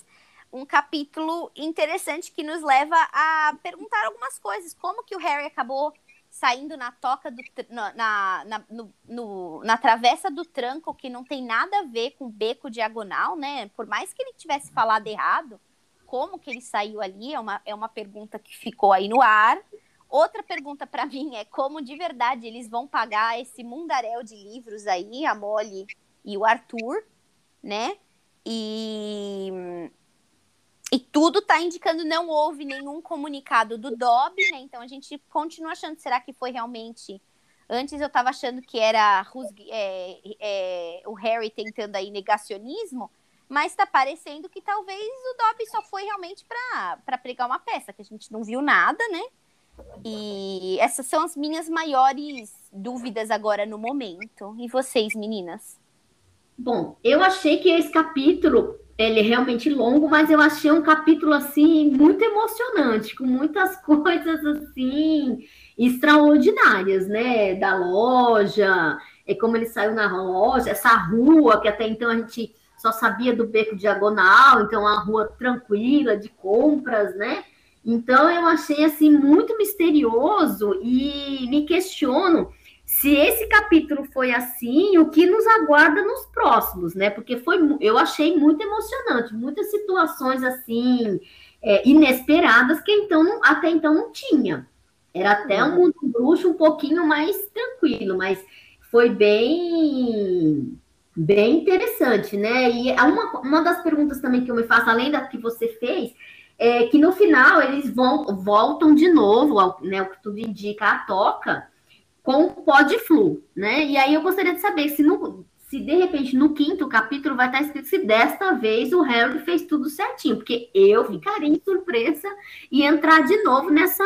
um capítulo interessante que nos leva a perguntar algumas coisas. Como que o Harry acabou saindo na toca do na, na, no, no, na travessa do tranco, que não tem nada a ver com beco diagonal, né? Por mais que ele tivesse falado errado, como que ele saiu ali, é uma, é uma pergunta que ficou aí no ar. Outra pergunta para mim é como de verdade eles vão pagar esse mundaréu de livros aí, a Molly e o Arthur, né? E, e tudo está indicando não houve nenhum comunicado do Dobby, né? Então a gente continua achando, será que foi realmente Antes eu estava achando que era é, é, o Harry tentando aí negacionismo, mas está parecendo que talvez o Dobby só foi realmente para pregar uma peça, que a gente não viu nada, né? E essas são as minhas maiores dúvidas agora no momento. E vocês, meninas? Bom, eu achei que esse capítulo ele é realmente longo, mas eu achei um capítulo assim muito emocionante, com muitas coisas assim extraordinárias, né? Da loja, é como ele saiu na loja, essa rua que até então a gente só sabia do beco diagonal, então uma rua tranquila de compras, né? Então eu achei assim muito misterioso e me questiono se esse capítulo foi assim, o que nos aguarda nos próximos, né? Porque foi, eu achei muito emocionante, muitas situações assim é, inesperadas que então até então não tinha. Era até um mundo bruxo um pouquinho mais tranquilo, mas foi bem bem interessante, né? E uma, uma das perguntas também que eu me faço, além da que você fez, é que no final eles vão, voltam de novo, ao, né, o que tudo indica, a toca, com o pó de flu, né? E aí eu gostaria de saber se, no, se de repente no quinto capítulo vai estar escrito se desta vez o Harry fez tudo certinho, porque eu ficaria em surpresa e entrar de novo nessa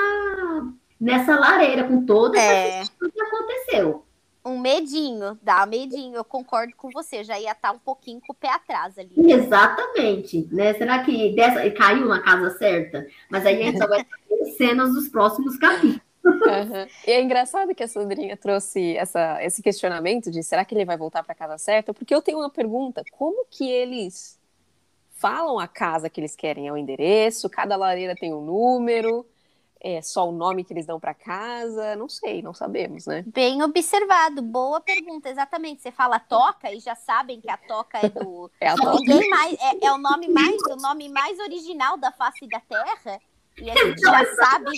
nessa lareira com toda é. essa que aconteceu. Um medinho, dá medinho, eu concordo com você, já ia estar um pouquinho com o pé atrás ali. Exatamente, né? Será que dessa, caiu na casa certa? Mas aí a gente só vai ter cenas dos próximos capítulos. Uhum. E é engraçado que a Sandrinha trouxe essa, esse questionamento de será que ele vai voltar para casa certa? Porque eu tenho uma pergunta: como que eles falam a casa que eles querem? É o endereço? Cada lareira tem um número? É só o nome que eles dão para casa? Não sei, não sabemos, né? Bem observado, boa pergunta, exatamente. Você fala toca e já sabem que a toca é do. É, a toca. Ninguém mais, é, é o nome mais o nome mais original da face da Terra. E a gente já sabe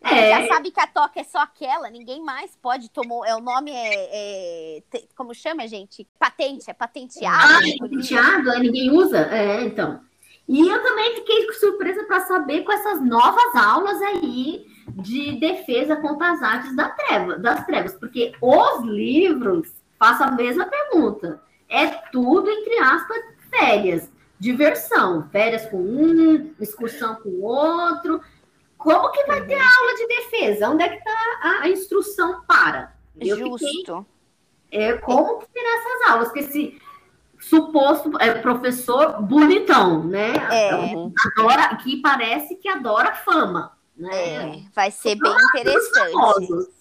é. Já sabe que a toca é só aquela, ninguém mais pode tomar. É, o nome é, é Como chama, gente? Patente, é patenteado. Ah, é patenteado, é, ninguém usa? É, então. E eu também fiquei surpresa para saber com essas novas aulas aí de defesa contra as artes da treva, das trevas, porque os livros façam a mesma pergunta. É tudo, entre aspas, férias, diversão, férias com um, excursão com o outro como que vai ter aula de defesa? Onde é que está a, a, instrução para? Eu Justo. Fiquei, é, como que será essas aulas? Porque esse suposto é, professor bonitão, né? É. Adora, que parece que adora fama. Né? É, vai ser bem interessante.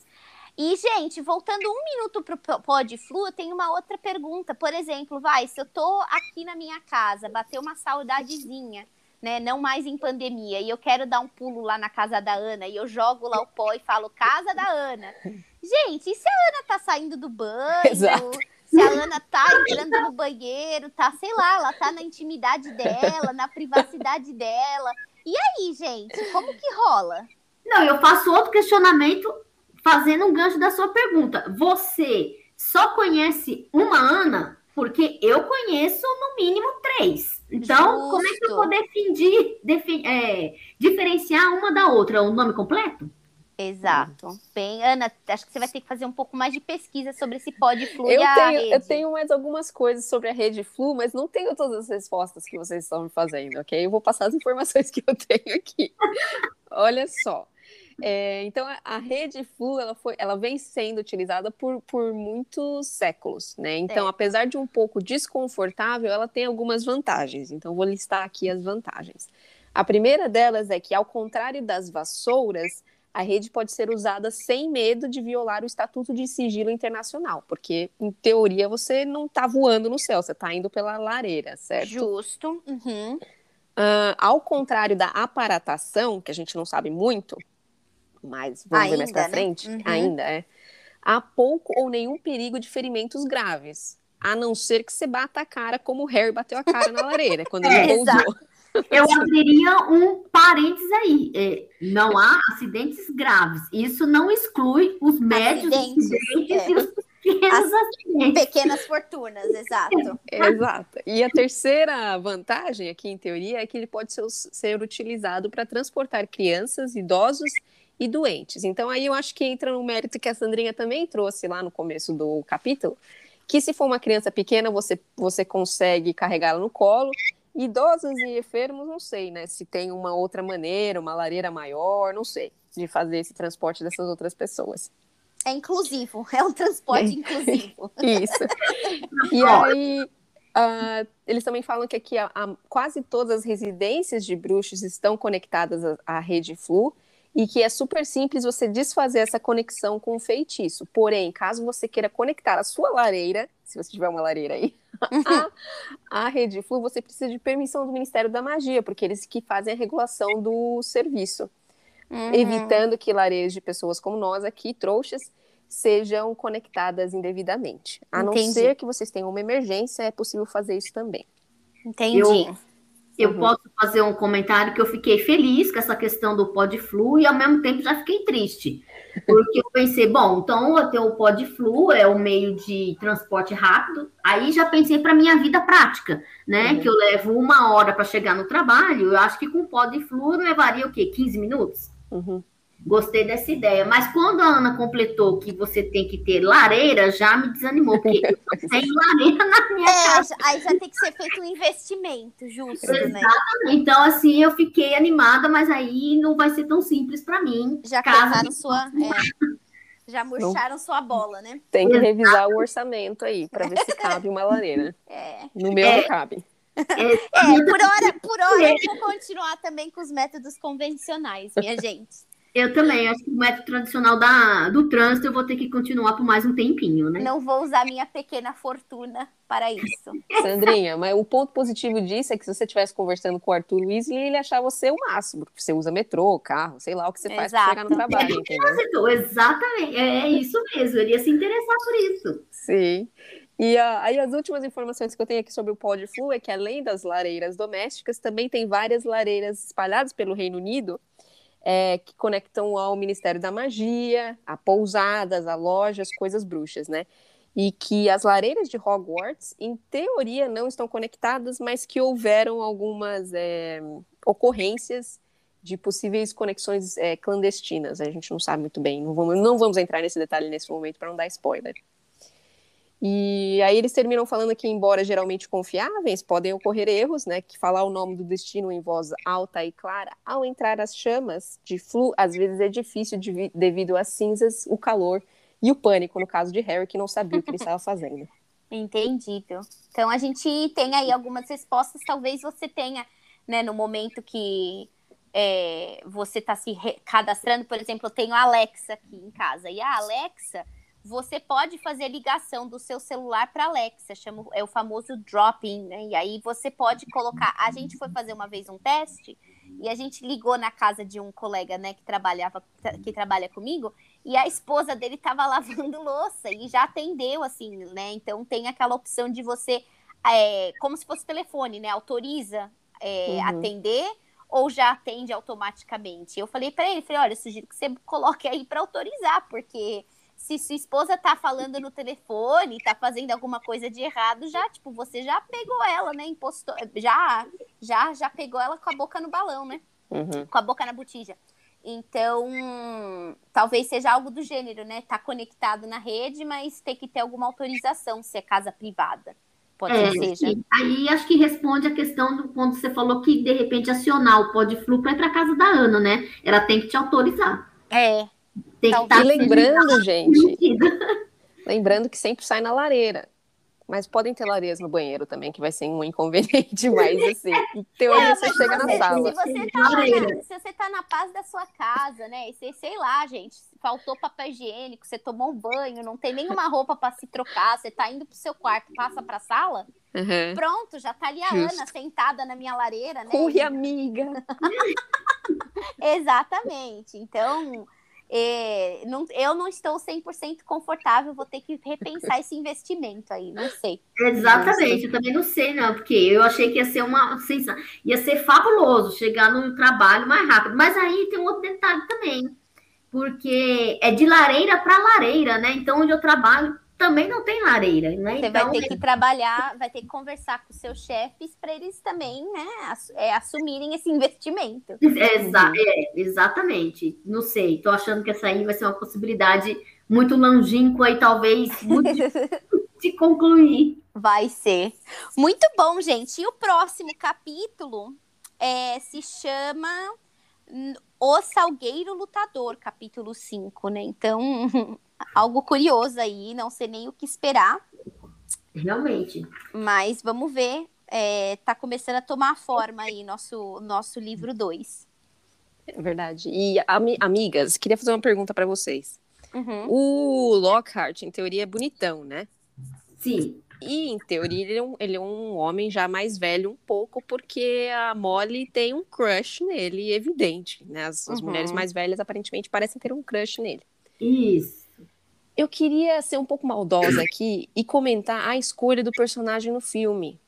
E, gente, voltando um minuto para o Pod Flu, eu tenho uma outra pergunta. Por exemplo, vai, se eu tô aqui na minha casa, bateu uma saudadezinha, né? Não mais em pandemia. E eu quero dar um pulo lá na casa da Ana e eu jogo lá o pó e falo casa da Ana. Gente, e se a Ana tá saindo do banho? Exato. Se a Ana tá entrando no banheiro, tá, sei lá, ela tá na intimidade dela, na privacidade dela. E aí, gente, como que rola? Não, eu faço outro questionamento fazendo um gancho da sua pergunta. Você só conhece uma Ana? Porque eu conheço no mínimo três. Então, Justo. como é que eu vou definir, defin, é, diferenciar uma da outra? O nome completo? Exato. Bem, Ana, acho que você vai ter que fazer um pouco mais de pesquisa sobre esse pod flu eu e a tenho, rede. Eu tenho mais algumas coisas sobre a rede flu, mas não tenho todas as respostas que vocês estão me fazendo, ok? Eu vou passar as informações que eu tenho aqui. Olha só. É, então, a, rede Flu, ela, foi, ela vem sendo utilizada por, por muitos séculos, né? Então, é. apesar de um pouco desconfortável, ela tem algumas vantagens. Então, vou listar aqui as vantagens. A primeira delas é que, ao contrário das vassouras, a rede pode ser usada sem medo de violar o Estatuto de Sigilo Internacional, porque, em teoria, você não está voando no céu, você está indo pela lareira, certo? Justo. Uhum. Uh, ao contrário da aparatação, que a gente não sabe muito, mas vamos ainda, ver mais para né? frente, uhum. ainda é. Há pouco ou nenhum perigo de ferimentos graves, a não ser que você bata a cara como o Harry bateu a cara na lareira quando ele é. Eu abriria um parênteses aí. É, não há acidentes graves. Isso não exclui os médios acidentes, acidentes é. e os pequenos acidentes. Pequenas fortunas, exato. Exato. E a terceira vantagem aqui, em teoria, é que ele pode ser, ser utilizado para transportar crianças, idosos e doentes. Então aí eu acho que entra no mérito que a Sandrinha também trouxe lá no começo do capítulo, que se for uma criança pequena, você, você consegue carregá-la no colo, Idosos e enfermos, não sei, né? Se tem uma outra maneira, uma lareira maior, não sei, de fazer esse transporte dessas outras pessoas. É inclusivo, é um transporte inclusivo. Isso. E aí, uh, eles também falam que aqui a, a, quase todas as residências de bruxos estão conectadas à, à rede Flu e que é super simples você desfazer essa conexão com o feitiço. Porém, caso você queira conectar a sua lareira, se você tiver uma lareira aí, a, a rede Flu, você precisa de permissão do Ministério da Magia, porque eles que fazem a regulação do serviço. Uhum. Evitando que lareiras de pessoas como nós aqui, trouxas, sejam conectadas indevidamente. A Entendi. não ser que vocês tenham uma emergência, é possível fazer isso também. Entendi. Eu, eu uhum. posso fazer um comentário que eu fiquei feliz com essa questão do Podflu e ao mesmo tempo já fiquei triste. Porque eu pensei, bom, então até o Podflu é o meio de transporte rápido. Aí já pensei para minha vida prática, né? Uhum. Que eu levo uma hora para chegar no trabalho. Eu acho que com o Podflu eu levaria o quê? 15 minutos? Uhum. Gostei dessa ideia. Mas quando a Ana completou que você tem que ter lareira, já me desanimou, porque eu não tenho lareira na minha é, casa. Aí já tem que ser feito um investimento, justo, né? Exatamente. Né? Então, assim, eu fiquei animada, mas aí não vai ser tão simples para mim. Já casaram sua. É, já murcharam sua bola, né? Tem que revisar o orçamento aí, para ver se cabe uma lareira. É. No meu é. não cabe. É, é, por hora, por hora eu vou continuar também com os métodos convencionais, minha gente. Eu também, acho que o método tradicional da, do trânsito eu vou ter que continuar por mais um tempinho, né? Não vou usar minha pequena fortuna para isso. Sandrinha, mas o ponto positivo disso é que se você estivesse conversando com o Arthur Weasley, ele achar você o máximo, porque você usa metrô, carro, sei lá o que você faz para chegar no trabalho, entendeu? Exatamente, é, é isso mesmo, ele ia se interessar por isso. Sim. E uh, aí as últimas informações que eu tenho aqui sobre o Podflu é que além das lareiras domésticas, também tem várias lareiras espalhadas pelo Reino Unido, é, que conectam ao Ministério da Magia, a pousadas, a lojas, coisas bruxas, né? E que as lareiras de Hogwarts, em teoria, não estão conectadas, mas que houveram algumas é, ocorrências de possíveis conexões é, clandestinas. A gente não sabe muito bem, não vamos, não vamos entrar nesse detalhe nesse momento para não dar spoiler. E aí eles terminam falando que, embora geralmente confiáveis, podem ocorrer erros, né? Que falar o nome do destino em voz alta e clara, ao entrar as chamas de flu, às vezes é difícil de, devido às cinzas, o calor e o pânico, no caso de Harry, que não sabia o que ele estava fazendo. Entendido. Então a gente tem aí algumas respostas, talvez você tenha, né, no momento que é, você está se cadastrando, por exemplo, eu tenho a Alexa aqui em casa, e a Alexa você pode fazer ligação do seu celular para Alexa, chama, é o famoso drop-in, né? E aí você pode colocar. A gente foi fazer uma vez um teste e a gente ligou na casa de um colega, né, que trabalhava, que trabalha comigo, e a esposa dele estava lavando louça e já atendeu, assim, né? Então tem aquela opção de você, é, como se fosse telefone, né? Autoriza é, uhum. atender ou já atende automaticamente. Eu falei para ele, falei, olha, eu sugiro que você coloque aí para autorizar, porque se sua esposa tá falando no telefone, tá fazendo alguma coisa de errado, já, tipo, você já pegou ela, né? Impostor, já, já, já pegou ela com a boca no balão, né? Uhum. Com a boca na botija. Então, talvez seja algo do gênero, né? Tá conectado na rede, mas tem que ter alguma autorização se é casa privada. Pode é, ser seja. Aí acho que responde a questão do quando você falou que de repente acionar o Podflu para ir para casa da Ana, né? Ela tem que te autorizar. É, tem que estar tá lembrando, gente. lembrando que sempre sai na lareira. Mas podem ter lareiras no banheiro também, que vai ser um inconveniente, mas assim, em teoria é, você chega na sala. Se você, tá na, se você tá na paz da sua casa, né? E você, sei lá, gente, faltou papel higiênico, você tomou um banho, não tem nenhuma roupa para se trocar, você tá indo pro seu quarto, passa pra sala, uhum. pronto, já tá ali a Justo. Ana sentada na minha lareira, né? Corre, amiga! Exatamente. Então, é, não, eu não estou 100% confortável, vou ter que repensar esse investimento aí, não sei. Exatamente, eu também não sei, não, porque eu achei que ia ser uma sensação, ia ser fabuloso chegar no trabalho mais rápido, mas aí tem um outro detalhe também, porque é de lareira para lareira, né? Então, onde eu trabalho também não tem lareira, né? Você então, vai ter que trabalhar, vai ter que conversar com seus chefes para eles também, né, é, assumirem esse investimento. Exa é, exatamente. Não sei, estou achando que essa aí vai ser uma possibilidade muito longínqua e talvez muito... de concluir. Vai ser. Muito bom, gente. E o próximo capítulo é, se chama O Salgueiro Lutador, capítulo 5, né? Então, algo curioso aí, não sei nem o que esperar. Realmente. Mas vamos ver. É, tá começando a tomar forma aí nosso, nosso livro 2. É verdade. E, ami amigas, queria fazer uma pergunta para vocês. Uhum. O Lockhart, em teoria, é bonitão, né? Sim. E, em teoria, ele é, um, ele é um homem já mais velho um pouco, porque a Molly tem um crush nele, evidente. Né? As, as Uhum. mulheres mais velhas, aparentemente, parecem ter um crush nele. Isso. Eu queria ser um pouco maldosa aqui e comentar a escolha do personagem no filme.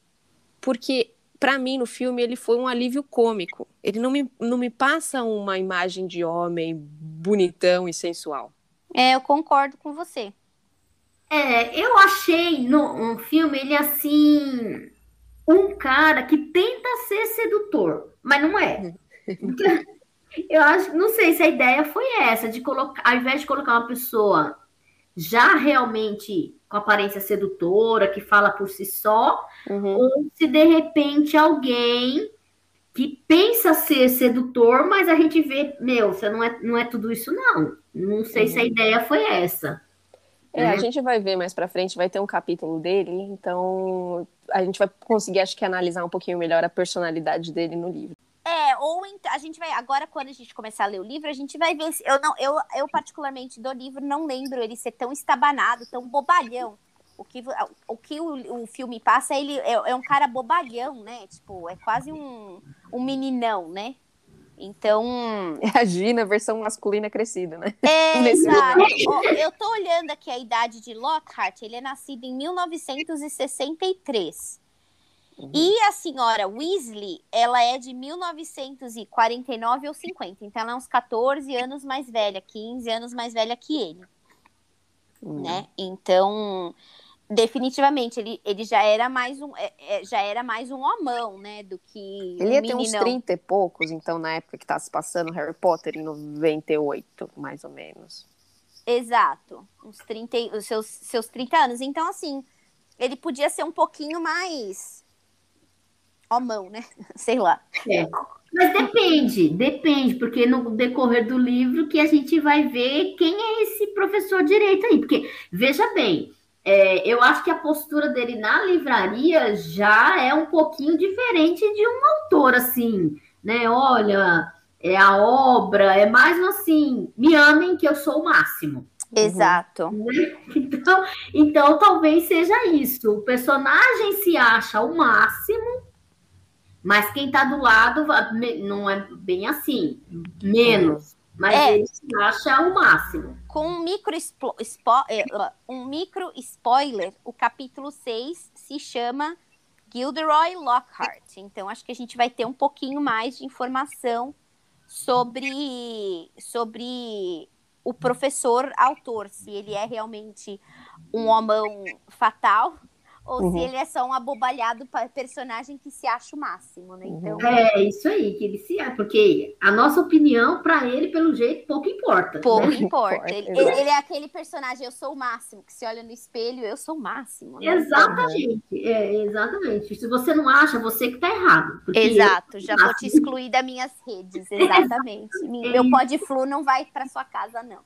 Porque, pra mim, no filme, ele foi um alívio cômico. Ele não me, não me passa uma imagem de homem bonitão e sensual. É, eu concordo com você. É, eu achei no um filme ele assim um cara que tenta ser sedutor, mas não é. Eu acho, não sei se a ideia foi essa de colocar, ao invés de colocar uma pessoa já realmente com aparência sedutora, que fala por si só, Uhum. ou se de repente alguém que pensa ser sedutor, mas a gente vê, meu, você não é, não é tudo isso não. Não sei se a ideia foi essa. É, a né? gente vai ver mais pra frente, vai ter um capítulo dele, então a gente vai conseguir, acho que, analisar um pouquinho melhor a personalidade dele no livro. É, ou a gente vai. Agora, quando a gente começar a ler o livro, a gente vai ver. Se, eu, não, eu, eu, particularmente, do livro, não lembro ele ser tão estabanado, tão bobalhão. O que, o, que o, o filme passa, ele é, é um cara bobalhão, né? Tipo, é quase um, um meninão, né? Então. É a Gina, versão masculina crescida, né? É, exato. Ó, eu tô olhando aqui a idade de Lockhart, ele é nascido em 1963. E a senhora Weasley, ela é de 1949 ou 50. Então ela é uns 14 anos mais velha, 15 anos mais velha que ele, Hum. né? Então, definitivamente ele, ele já era mais um é, é, já era mais um homão, né, do que Ele um ia ter uns meninão. 30 e poucos, então, na época que tá se passando Harry Potter, em 98, mais ou menos. Exato. Uns 30, e- os seus, seus 30 anos. Então, assim, ele podia ser um pouquinho mais. Homão, né? Sei lá. Mas depende, depende, porque no decorrer do livro que a gente vai ver quem é esse professor direito aí. Porque, veja bem, é, eu acho que a postura dele na livraria já é um pouquinho diferente de um autor, assim, né? Olha, é a obra, é mais assim, me amem que eu sou o máximo. Exato. Então, então talvez seja isso. O personagem se acha o máximo, mas quem tá do lado não é bem assim, menos. Mas É. ele se acha o máximo. Com um micro, spo- eh, um micro spoiler, o capítulo 6 se chama Gilderoy Lockhart. Então, acho que a gente vai ter um pouquinho mais de informação sobre, sobre o professor autor, se ele é realmente um homão fatal ou Uhum. se ele é só um abobalhado personagem que se acha o máximo, né? Então, É isso aí que ele se é, porque a nossa opinião, para ele, pelo jeito, pouco importa. pouco né? importa. Ele, ele é aquele personagem, eu sou o máximo, que se olha no espelho, eu sou o máximo. né? Exatamente, é, exatamente. Se você não acha, você que tá errado. Exato, já vou te excluir das minhas redes, exatamente. Meu pó de flu não vai para sua casa, não.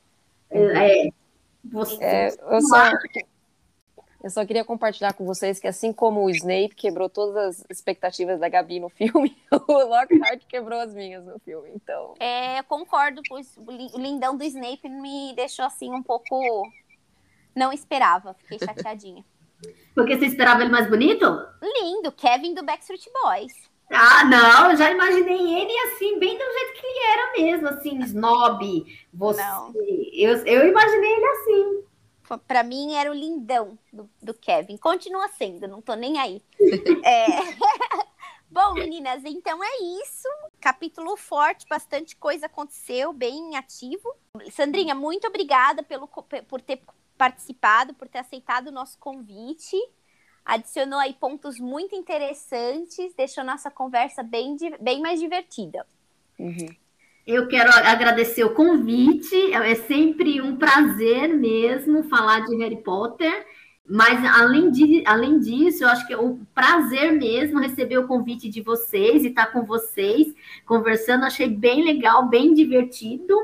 É, você, É, eu, só, eu só queria compartilhar com vocês que, assim como o Snape quebrou todas as expectativas da Gabi no filme, o Lockhart quebrou as minhas no filme. Então, É, eu concordo, pois o li- o lindão do Snape me deixou assim um pouco. Não esperava, fiquei chateadinha. Porque você esperava ele mais bonito? Lindo, Kevin do Backstreet Boys. Ah, não, eu já imaginei ele assim, bem do jeito que ele era mesmo, assim, snob. Você. Não. Eu, eu imaginei ele assim. Pra mim era o lindão do, do Kevin. Continua sendo, não tô nem aí. É. Bom, meninas, então é isso. Capítulo forte, bastante coisa aconteceu, bem ativo. Sandrinha, muito obrigada pelo, por ter participado, por ter aceitado o nosso convite. Adicionou aí pontos muito interessantes, deixou nossa conversa bem, bem mais divertida. Eu quero agradecer o convite. É sempre um prazer mesmo falar de Harry Potter. Mas além, de, além disso, eu acho que é o prazer mesmo receber o convite de vocês e estar com vocês conversando, achei bem legal, bem divertido.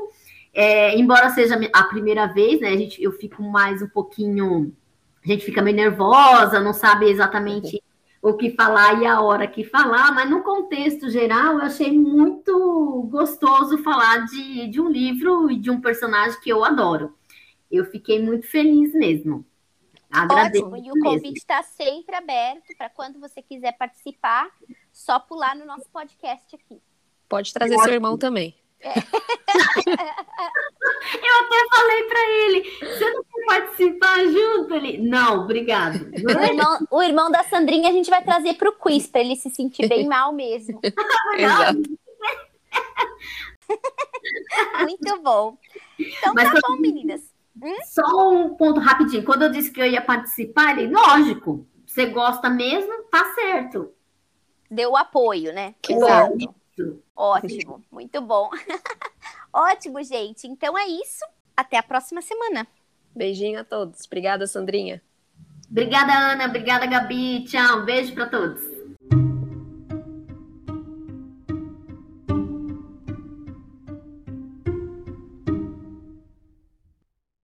É, embora seja a primeira vez, né? A gente, eu fico mais um pouquinho. A gente fica meio nervosa, não sabe exatamente o que falar e a hora que falar, mas no contexto geral eu achei muito gostoso falar de, de um livro e de um personagem que eu adoro. Eu fiquei muito feliz mesmo. Agradeço Ótimo, e o convite está sempre aberto para quando você quiser participar, só pular no nosso podcast aqui. Pode trazer seu irmão também. É. Eu até falei para ele: você não quer participar junto? Ele, não, obrigado. O irmão, o irmão da Sandrinha a gente vai trazer para o quiz, para ele se sentir bem mal mesmo. Exato. Muito bom. Então Mas, tá bom, meninas. Hum? Só um ponto rapidinho. Quando eu disse que eu ia participar, ele, lógico, você gosta mesmo, tá certo. Deu apoio, né? Que Exato. Bom. Ótimo, muito bom. Ótimo, gente. Então é isso. Até a próxima semana. Beijinho a todos. Obrigada, Sandrinha. Obrigada, Ana. Obrigada, Gabi. Tchau. Um beijo para todos.